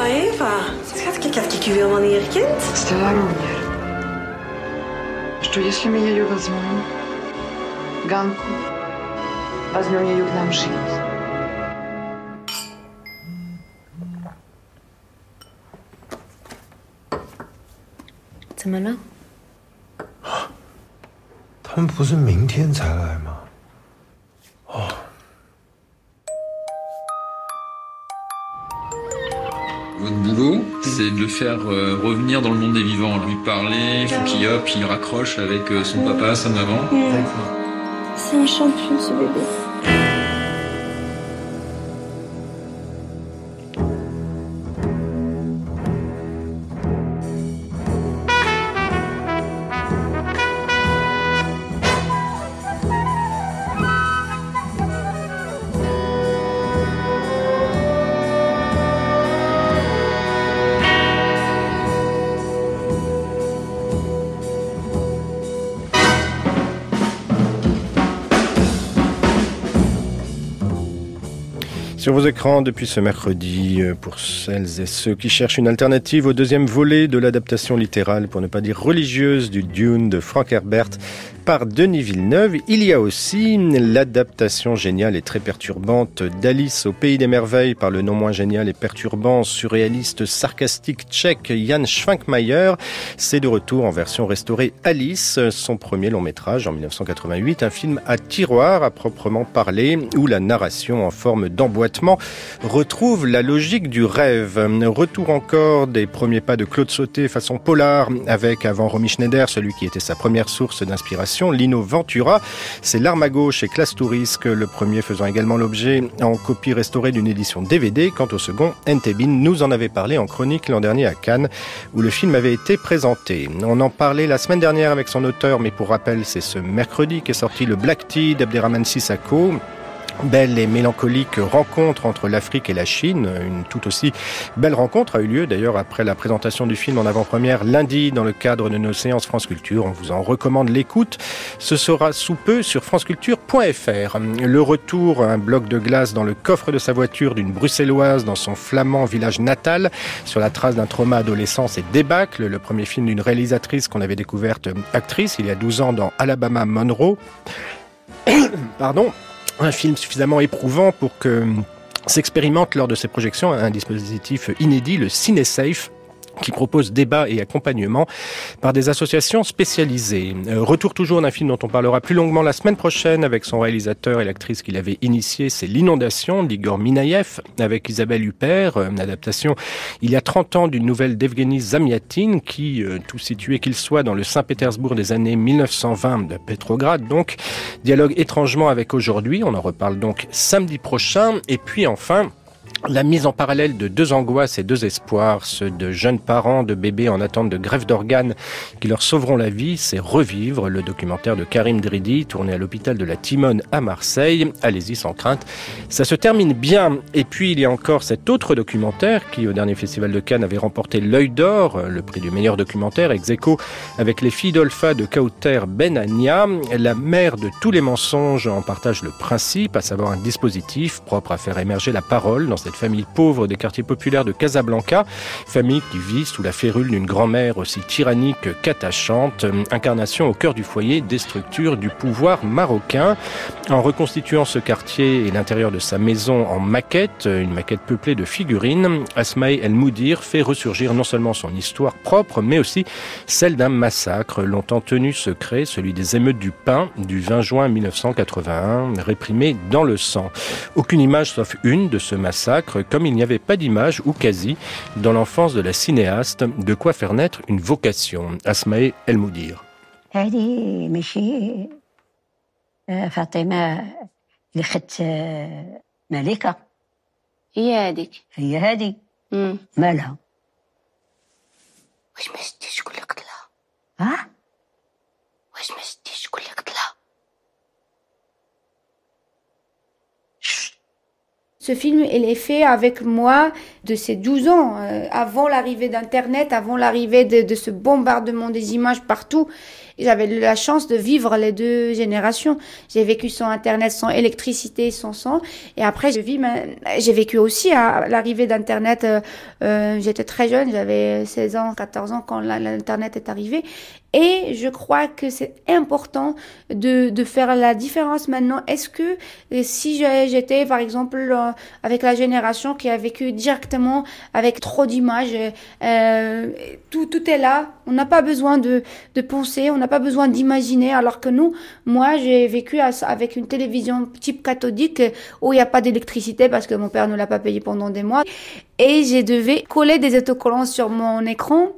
Maar Eva, schatje, как ik u helemaal niet herkend. Stella Ровнер. Что если мы ее возьмем? Ганку. Возьмем ее к нам жить.怎么了？他们不是明天才来吗？ Faire euh, revenir dans le monde des vivants, lui parler, il faut qu'il hop, il raccroche avec euh, son papa, sa maman. C'est un champion ce bébé. Écrans depuis ce mercredi, euh, pour celles et ceux qui cherchent une alternative au deuxième volet de l'adaptation littérale, pour ne pas dire religieuse, du Dune de Frank Herbert, par Denis Villeneuve. Il y a aussi l'adaptation géniale et très perturbante d'Alice au Pays des Merveilles par le non moins génial et perturbant surréaliste sarcastique tchèque Jan Schwankmajer. C'est de retour en version restaurée Alice, son premier long métrage en 1988, un film à tiroir à proprement parler où la narration en forme d'emboîtement retrouve la logique du rêve. Retour encore des premiers pas de Claude Sauté façon polar avec avant Romy Schneider, celui qui était sa première source d'inspiration Lino Ventura. C'est L'arme à gauche et Classe Tourisque, le premier faisant également l'objet en copie restaurée d'une édition DVD. Quant au second, Entebin nous en avait parlé en chronique l'an dernier à Cannes, où le film avait été présenté. On en parlait la semaine dernière avec son auteur, mais pour rappel, c'est ce mercredi qu'est sorti le Black Tea d'Abderrahman Sissako. Belle et mélancolique rencontre entre l'Afrique et la Chine. Une tout aussi belle rencontre a eu lieu d'ailleurs après la présentation du film en avant-première lundi dans le cadre de nos séances France Culture. On vous en recommande l'écoute. Ce sera sous peu sur franceculture.fr. Le retour, un bloc de glace dans le coffre de sa voiture d'une bruxelloise dans son flamand village natal sur la trace d'un trauma adolescence et débâcle. Le premier film d'une réalisatrice qu'on avait découverte actrice il y a 12 ans dans Alabama Monroe. Pardon un film suffisamment éprouvant pour que s'expérimente lors de ses projections un dispositif inédit, le CineSafe, qui propose débat et accompagnement par des associations spécialisées. Euh, retour toujours d'un film dont on parlera plus longuement la semaine prochaine avec son réalisateur et l'actrice qu'il avait initié, c'est L'inondation d'Igor Minayev avec Isabelle Huppert, euh, une adaptation il y a 30 ans d'une nouvelle d'Evgeny Zamiatin qui, euh, tout situé qu'il soit dans le Saint-Pétersbourg des années 1920 de Petrograd, donc dialogue étrangement avec aujourd'hui, on en reparle donc samedi prochain, et puis enfin, la mise en parallèle de deux angoisses et deux espoirs, ceux de jeunes parents de bébés en attente de grève d'organes qui leur sauveront la vie, c'est Revivre, le documentaire de Karim Dridi, tourné à l'hôpital de la Timone à Marseille. Allez-y sans crainte. Ça se termine bien. Et puis il y a encore cet autre documentaire qui, au dernier festival de Cannes, avait remporté l'œil d'or, le prix du meilleur documentaire, ex aequo avec les filles d'Olpha de Kauter Benania. La mère de tous les mensonges en partage le principe, à savoir un dispositif propre à faire émerger la parole dans cette famille pauvre des quartiers populaires de Casablanca, famille qui vit sous la férule d'une grand-mère aussi tyrannique qu'attachante, incarnation au cœur du foyer des structures du pouvoir marocain. En reconstituant ce quartier et l'intérieur de sa maison en maquette, une maquette peuplée de figurines, Asmaï El Moudir fait ressurgir non seulement son histoire propre, mais aussi celle d'un massacre longtemps tenu secret, celui des émeutes du pain du 20 juin 1981, réprimé dans le sang. Aucune image sauf une de ce massacre comme il n'y avait pas d'image, ou quasi, dans l'enfance de la cinéaste, de quoi faire naître une vocation. Asmae El Moudir. هذه ماشي فاطمة اللي خدت ملكة هي هذيك هي هذه مالها واش ما شتيش شكون اللي قتلها ها واش ما شتيش شكون اللي قتلها Ce film, il est fait avec moi de ces 12 ans, euh, avant l'arrivée d'Internet, avant l'arrivée de, de, ce bombardement des images partout. J'avais la chance de vivre les deux générations. J'ai vécu sans Internet, sans électricité, sans sang. Et après, je vis, j'ai vécu aussi à l'arrivée d'Internet. Euh, euh, J'étais très jeune, j'avais 16 ans, 14 ans quand l'Internet est arrivé. Et je crois que c'est important de, de faire la différence maintenant. Est-ce que si j'étais, par exemple, euh, avec la génération qui a vécu directement avec trop d'images. Euh, tout, tout est là. On n'a pas besoin de, de penser, on n'a pas besoin d'imaginer. Alors que nous, moi, j'ai vécu avec une télévision type cathodique où il n'y a pas d'électricité parce que mon père ne l'a pas payé pendant des mois. Et j'ai devais coller des autocollants sur mon écran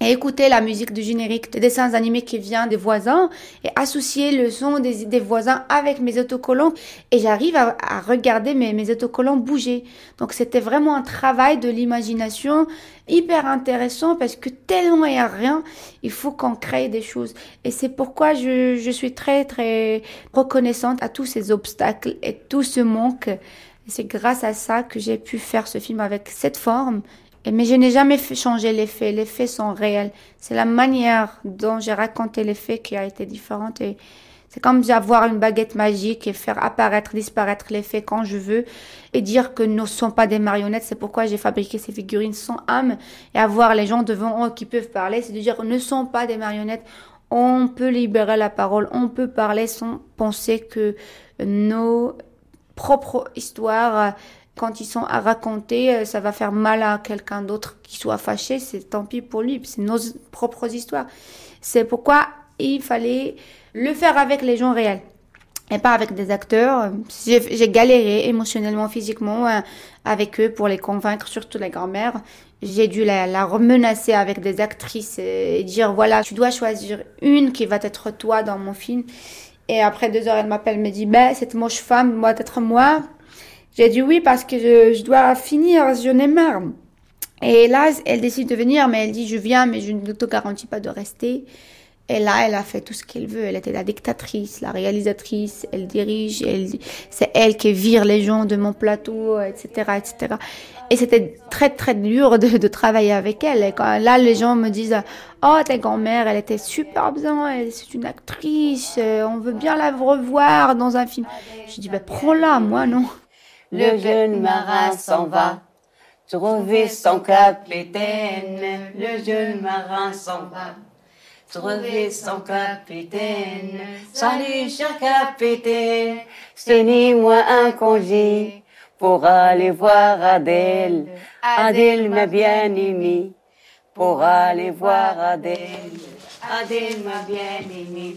et écouter la musique du générique des dessins animés qui vient des voisins et associer le son des, des voisins avec mes autocollants et j'arrive à, à, regarder mes, mes autocollants bouger. Donc c'était vraiment un travail de l'imagination hyper intéressant parce que tellement il n'y a rien, il faut qu'on crée des choses. Et c'est pourquoi je, je suis très très reconnaissante à tous ces obstacles et tout ce manque. C'est grâce à ça que j'ai pu faire ce film avec cette forme mais je n'ai jamais changer les faits. Les faits sont réels. C'est la manière dont j'ai raconté les faits qui a été différente. Et c'est comme avoir une baguette magique et faire apparaître, disparaître les faits quand je veux et dire que nous ne sommes pas des marionnettes. C'est pourquoi j'ai fabriqué ces figurines sans âme et avoir les gens devant eux qui peuvent parler. C'est de dire, ne sont pas des marionnettes. On peut libérer la parole. On peut parler sans penser que nos propres histoires quand ils sont à raconter, euh, ça va faire mal à quelqu'un d'autre qui soit fâché, c'est tant pis pour lui, c'est nos propres histoires. C'est pourquoi il fallait le faire avec les gens réels et pas avec des acteurs. J'ai galéré émotionnellement, physiquement euh, avec eux pour les convaincre, surtout la grand-mère. J'ai dû la, la remenacer avec des actrices et dire voilà, tu dois choisir une qui va être toi dans mon film. Et après deux heures, elle m'appelle, me dit ben cette moche femme doit être moi. J'ai dit oui parce que je, je dois finir, j'en ai marre. Et là, elle décide de venir, mais elle dit je viens, mais je ne te garantis pas de rester. Et là, elle a fait tout ce qu'elle veut. Elle était la dictatrice, la réalisatrice, elle dirige, elle, c'est elle qui vire les gens de mon plateau, etc., etc. Et c'était très, très dur de, travailler avec elle. Et quand, là, les gens me disent, oh, ta grand-mère, elle était super bien, c'est une actrice, on veut bien la revoir dans un film. Je dis, ben, prends-la, moi, non le jeune marin s'en va trouver son capitaine. Le jeune marin s'en va trouver son capitaine. Salut, cher capitaine, c'est ni moi un congé pour aller voir Adèle. Adèle m'a bien aimé pour aller voir Adèle. Adèle m'a bien aimé.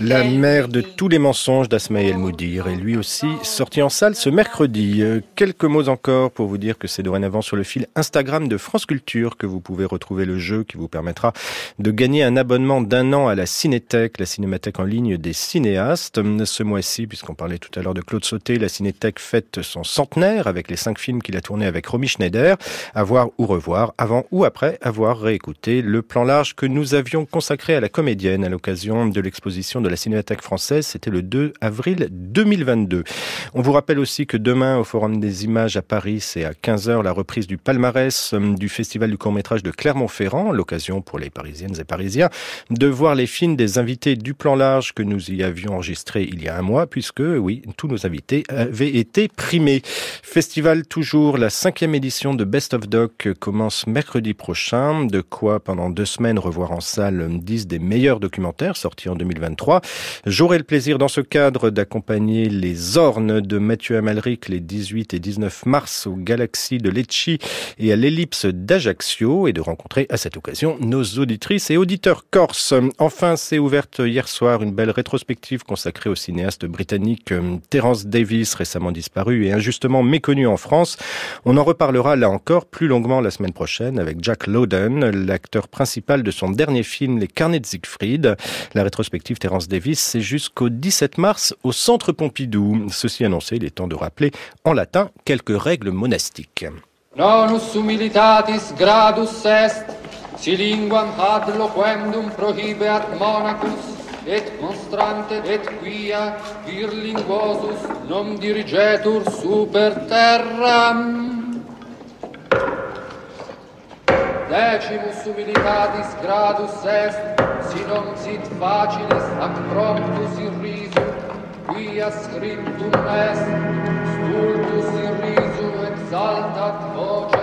La mère de tous les mensonges d'Asmaël Moudir est lui aussi sorti en salle ce mercredi. Euh, quelques mots encore pour vous dire que c'est dorénavant sur le fil Instagram de France Culture que vous pouvez retrouver le jeu qui vous permettra de gagner un abonnement d'un an à la Cinétech, la cinémathèque en ligne des cinéastes. Ce mois-ci, puisqu'on parlait tout à l'heure de Claude Sauté, la Cinétech fête son centenaire avec les cinq films qu'il a tournés avec Romy Schneider. À voir ou revoir, avant ou après avoir réécouté le plan large que nous avions consacré à la comédienne à l'occasion de l'exposition de la Cinémathèque française. C'était le 2 avril 2022. On vous rappelle aussi que demain, au Forum des images à Paris, c'est à 15h la reprise du palmarès euh, du Festival du court-métrage de Clermont-Ferrand. L'occasion pour les Parisiennes et Parisiens de voir les films des invités du plan large que nous y avions enregistré il y a un mois, puisque, oui, tous nos invités avaient été primés. Festival toujours, la cinquième édition de Best of Doc commence mercredi prochain. De quoi, pendant deux semaines, revoir en salle 10 des meilleurs documentaires sorti en 2023. J'aurai le plaisir dans ce cadre d'accompagner les Ornes de Mathieu Amalric les 18 et 19 mars aux Galaxies de Lecce et à l'Ellipse d'Ajaccio et de rencontrer à cette occasion nos auditrices et auditeurs corses. Enfin, c'est ouverte hier soir une belle rétrospective consacrée au cinéaste britannique euh, Terence Davis, récemment disparu et injustement méconnu en France. On en reparlera là encore plus longuement la semaine prochaine avec Jack Lowden, l'acteur principal de son dernier film Les Carnets de Siegfried. La rétrospective Terence Davis, c'est jusqu'au 17 mars au Centre Pompidou. Ceci annoncé, il est temps de rappeler en latin quelques règles monastiques. Nonus humilitatis gradus est, si linguam ad loquendum prohibeat monacus, et monstrante et quia vir linguosus non dirigetur super terram. decimus humilitatis gradus est, si non sit facilis ac promptus irrisum, quia scriptum est, stultus irrisum exaltat voce,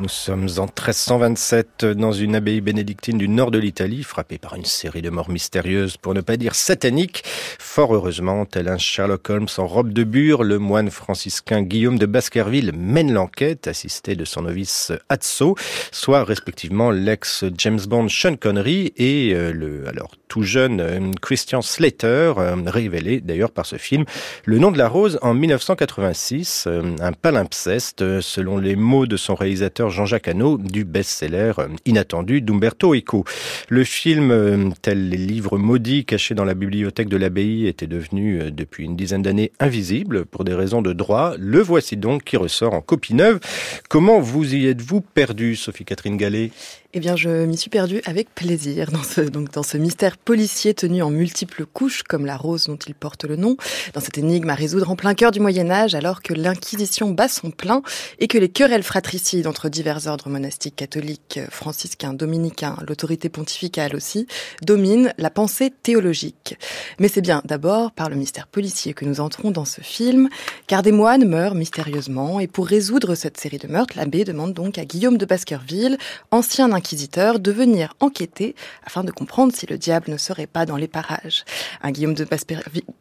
Nous sommes en 1327 dans une abbaye bénédictine du nord de l'Italie, frappée par une série de morts mystérieuses, pour ne pas dire sataniques. Fort heureusement, tel un Sherlock Holmes en robe de bure, le moine franciscain Guillaume de Baskerville mène l'enquête, assisté de son novice Atso, soit respectivement l'ex James Bond Sean Connery et euh, le alors tout jeune euh, Christian Slater, euh, révélé d'ailleurs par ce film. Le nom de la rose en 1986, un palimpseste selon les mots de son réalisateur Jean-Jacques Hano du best-seller euh, inattendu d'Umberto Eco. Le film, euh, tel les livres maudits cachés dans la bibliothèque de l'abbaye, était devenu euh, depuis une dizaine d'années invisible pour des raisons de droit. Le voici donc qui ressort en copie neuve. Comment vous y êtes-vous perdu, Sophie-Catherine Gallet? Eh bien, je m'y suis perdue avec plaisir dans ce, donc, dans ce mystère policier tenu en multiples couches, comme la rose dont il porte le nom, dans cette énigme à résoudre en plein cœur du Moyen-Âge, alors que l'Inquisition bat son plein et que les querelles fratricides entre divers ordres monastiques catholiques, franciscains, dominicains, l'autorité pontificale aussi, dominent la pensée théologique. Mais c'est bien d'abord par le mystère policier que nous entrons dans ce film, car des moines meurent mystérieusement, et pour résoudre cette série de meurtres, l'abbé demande donc à Guillaume de Baskerville, ancien inquisiteur de venir enquêter afin de comprendre si le diable ne serait pas dans les parages. Un Guillaume de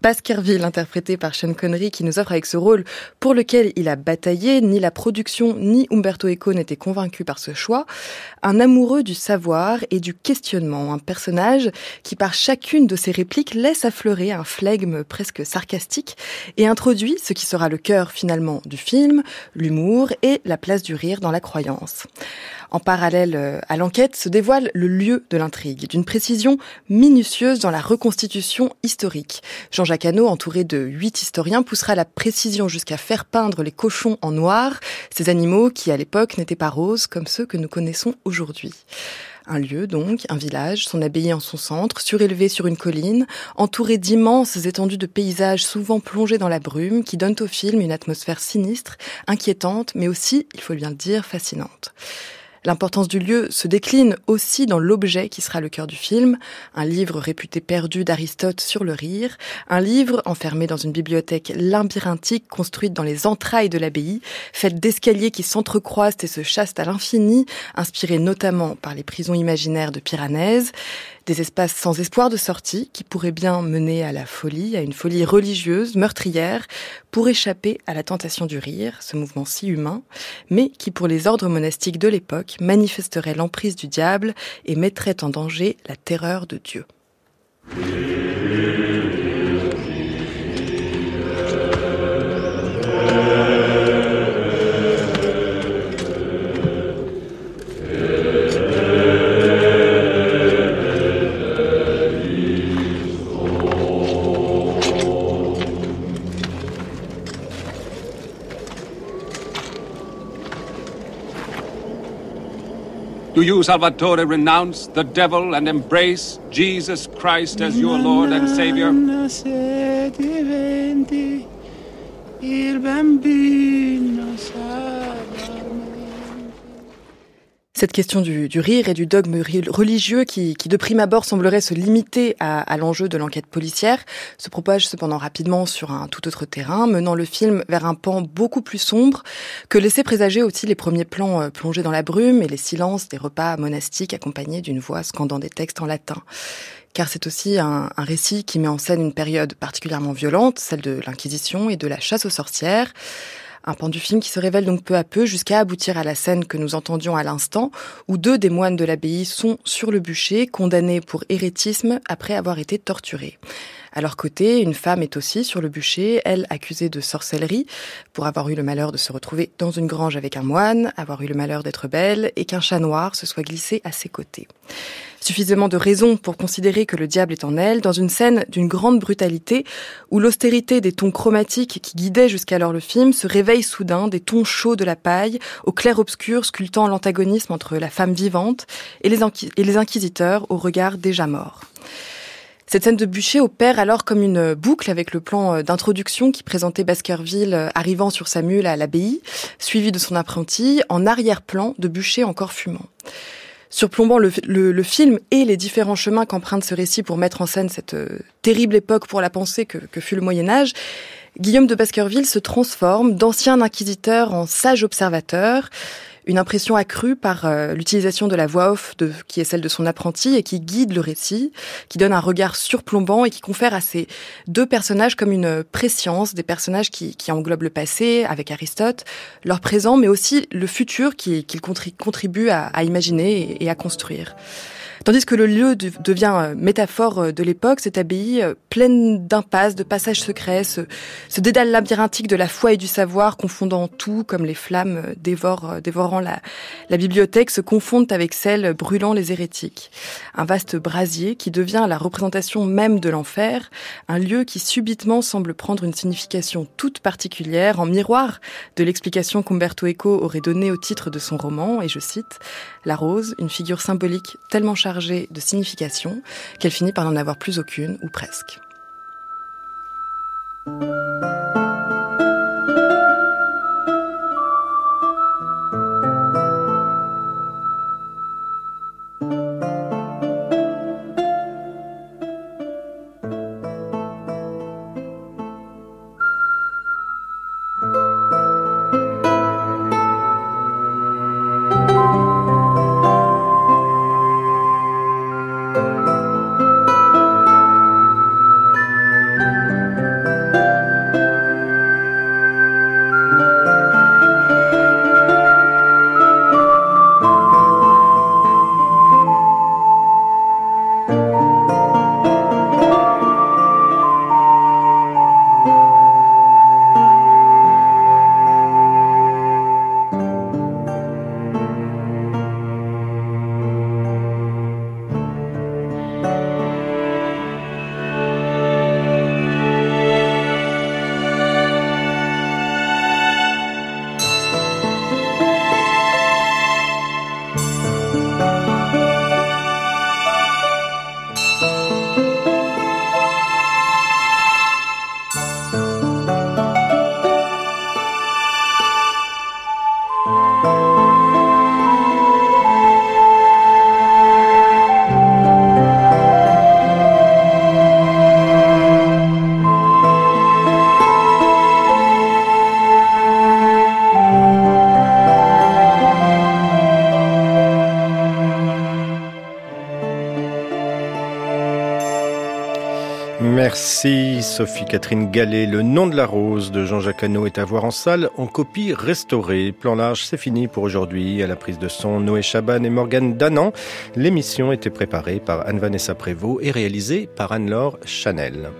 Baskerville interprété par Sean Connery qui nous offre avec ce rôle pour lequel il a bataillé, ni la production ni Umberto Eco n'étaient convaincus par ce choix. Un amoureux du savoir et du questionnement, un personnage qui par chacune de ses répliques laisse affleurer un flegme presque sarcastique et introduit ce qui sera le cœur finalement du film, l'humour et la place du rire dans la croyance. En parallèle euh, à l'enquête se dévoile le lieu de l'intrigue, d'une précision minutieuse dans la reconstitution historique. Jean-Jacques Hano, entouré de huit historiens, poussera la précision jusqu'à faire peindre les cochons en noir, ces animaux qui à l'époque n'étaient pas roses comme ceux que nous connaissons aujourd'hui. Un lieu donc, un village, son abbaye en son centre, surélevé sur une colline, entouré d'immenses étendues de paysages souvent plongés dans la brume, qui donnent au film une atmosphère sinistre, inquiétante, mais aussi, il faut bien le dire, fascinante. L'importance du lieu se décline aussi dans l'objet qui sera le cœur du film, un livre réputé perdu d'Aristote sur le rire, un livre enfermé dans une bibliothèque labyrinthique construite dans les entrailles de l'abbaye, faite d'escaliers qui s'entrecroisent et se chassent à l'infini, inspiré notamment par les prisons imaginaires de Piranèse des espaces sans espoir de sortie qui pourraient bien mener à la folie, à une folie religieuse, meurtrière, pour échapper à la tentation du rire, ce mouvement si humain, mais qui pour les ordres monastiques de l'époque manifesterait l'emprise du diable et mettrait en danger la terreur de Dieu. You, Salvatore, renounce the devil and embrace Jesus Christ as your Lord and Savior? il bambino Cette question du, rire et du dogme religieux qui, qui, de prime abord, semblerait se limiter à, à l'enjeu de l'enquête policière, se propage cependant rapidement sur un tout autre terrain, menant le film vers un pan beaucoup plus sombre que laissaient présager aussi les premiers plans euh, plongés dans la brume et les silences des repas monastiques accompagnés d'une voix scandant des textes en latin car c'est aussi un, un, récit qui met en scène une période particulièrement violente, celle de l'Inquisition et de la chasse aux sorcières. Un pan du film qui se révèle donc peu à peu jusqu'à aboutir à la scène que nous entendions à l'instant, où deux des moines de l'abbaye sont sur le bûcher, condamnés pour hérétisme après avoir été torturés. À leur côté, une femme est aussi sur le bûcher, elle accusée de sorcellerie, pour avoir eu le malheur de se retrouver dans une grange avec un moine, avoir eu le malheur d'être belle, et qu'un chat noir se soit glissé à ses côtés suffisamment de raisons pour considérer que le diable est en elle, dans une scène d'une grande brutalité, où l'austérité des tons chromatiques qui guidaient jusqu'alors le film se réveille soudain des tons chauds de la paille, au clair-obscur sculptant l'antagonisme entre la femme vivante et les, et les inquisiteurs au regard déjà mort. Cette scène de bûcher opère alors comme une boucle avec le plan d'introduction qui présentait Baskerville arrivant sur sa mule à l'abbaye, suivi de son apprenti, en arrière-plan de bûcher encore fumant. Surplombant le, film et les différents chemins qu'emprunte ce récit pour mettre en scène cette euh, terrible époque pour la pensée que fut le Moyen Âge, Guillaume de Baskerville se transforme d'ancien inquisiteur en sage observateur, Une impression accrue par euh, l'utilisation de la voix off de, qui est celle de son apprenti et qui guide le récit, qui donne un regard surplombant et qui confère à ces deux personnages comme une préscience, des personnages qui, qui englobent le passé avec Aristote, leur présent, mais aussi le futur qu'ils qui contribuent à, à imaginer et à construire. Tandis que le lieu devient euh, métaphore euh, de l'époque, cette abbaye euh, pleine d'impasses, de passages secrets, ce, dédale labyrinthique de la foi et du savoir, confondant tout, comme les flammes dévorant la, la bibliothèque, se confondent avec celles brûlant les hérétiques. Un vaste brasier qui devient la représentation même de l'enfer, un lieu qui subitement semble prendre une signification toute particulière, en miroir de l'explication qu'Umberto Eco aurait donnée au titre de son roman, et je cite, La rose, une figure symbolique tellement chargée de signification qu'elle finit par n'en avoir plus aucune, ou presque. Sophie Catherine Gallet. Le nom de la rose de Jean-Jacques Hano est à voir en salle en copie restaurée. Plan large, c'est fini pour aujourd'hui. À la prise de son, Noé Chaban et Morgane Danan. L'émission était préparée par Anne-Vanessa Prévost et réalisée par Anne-Laure Chanel.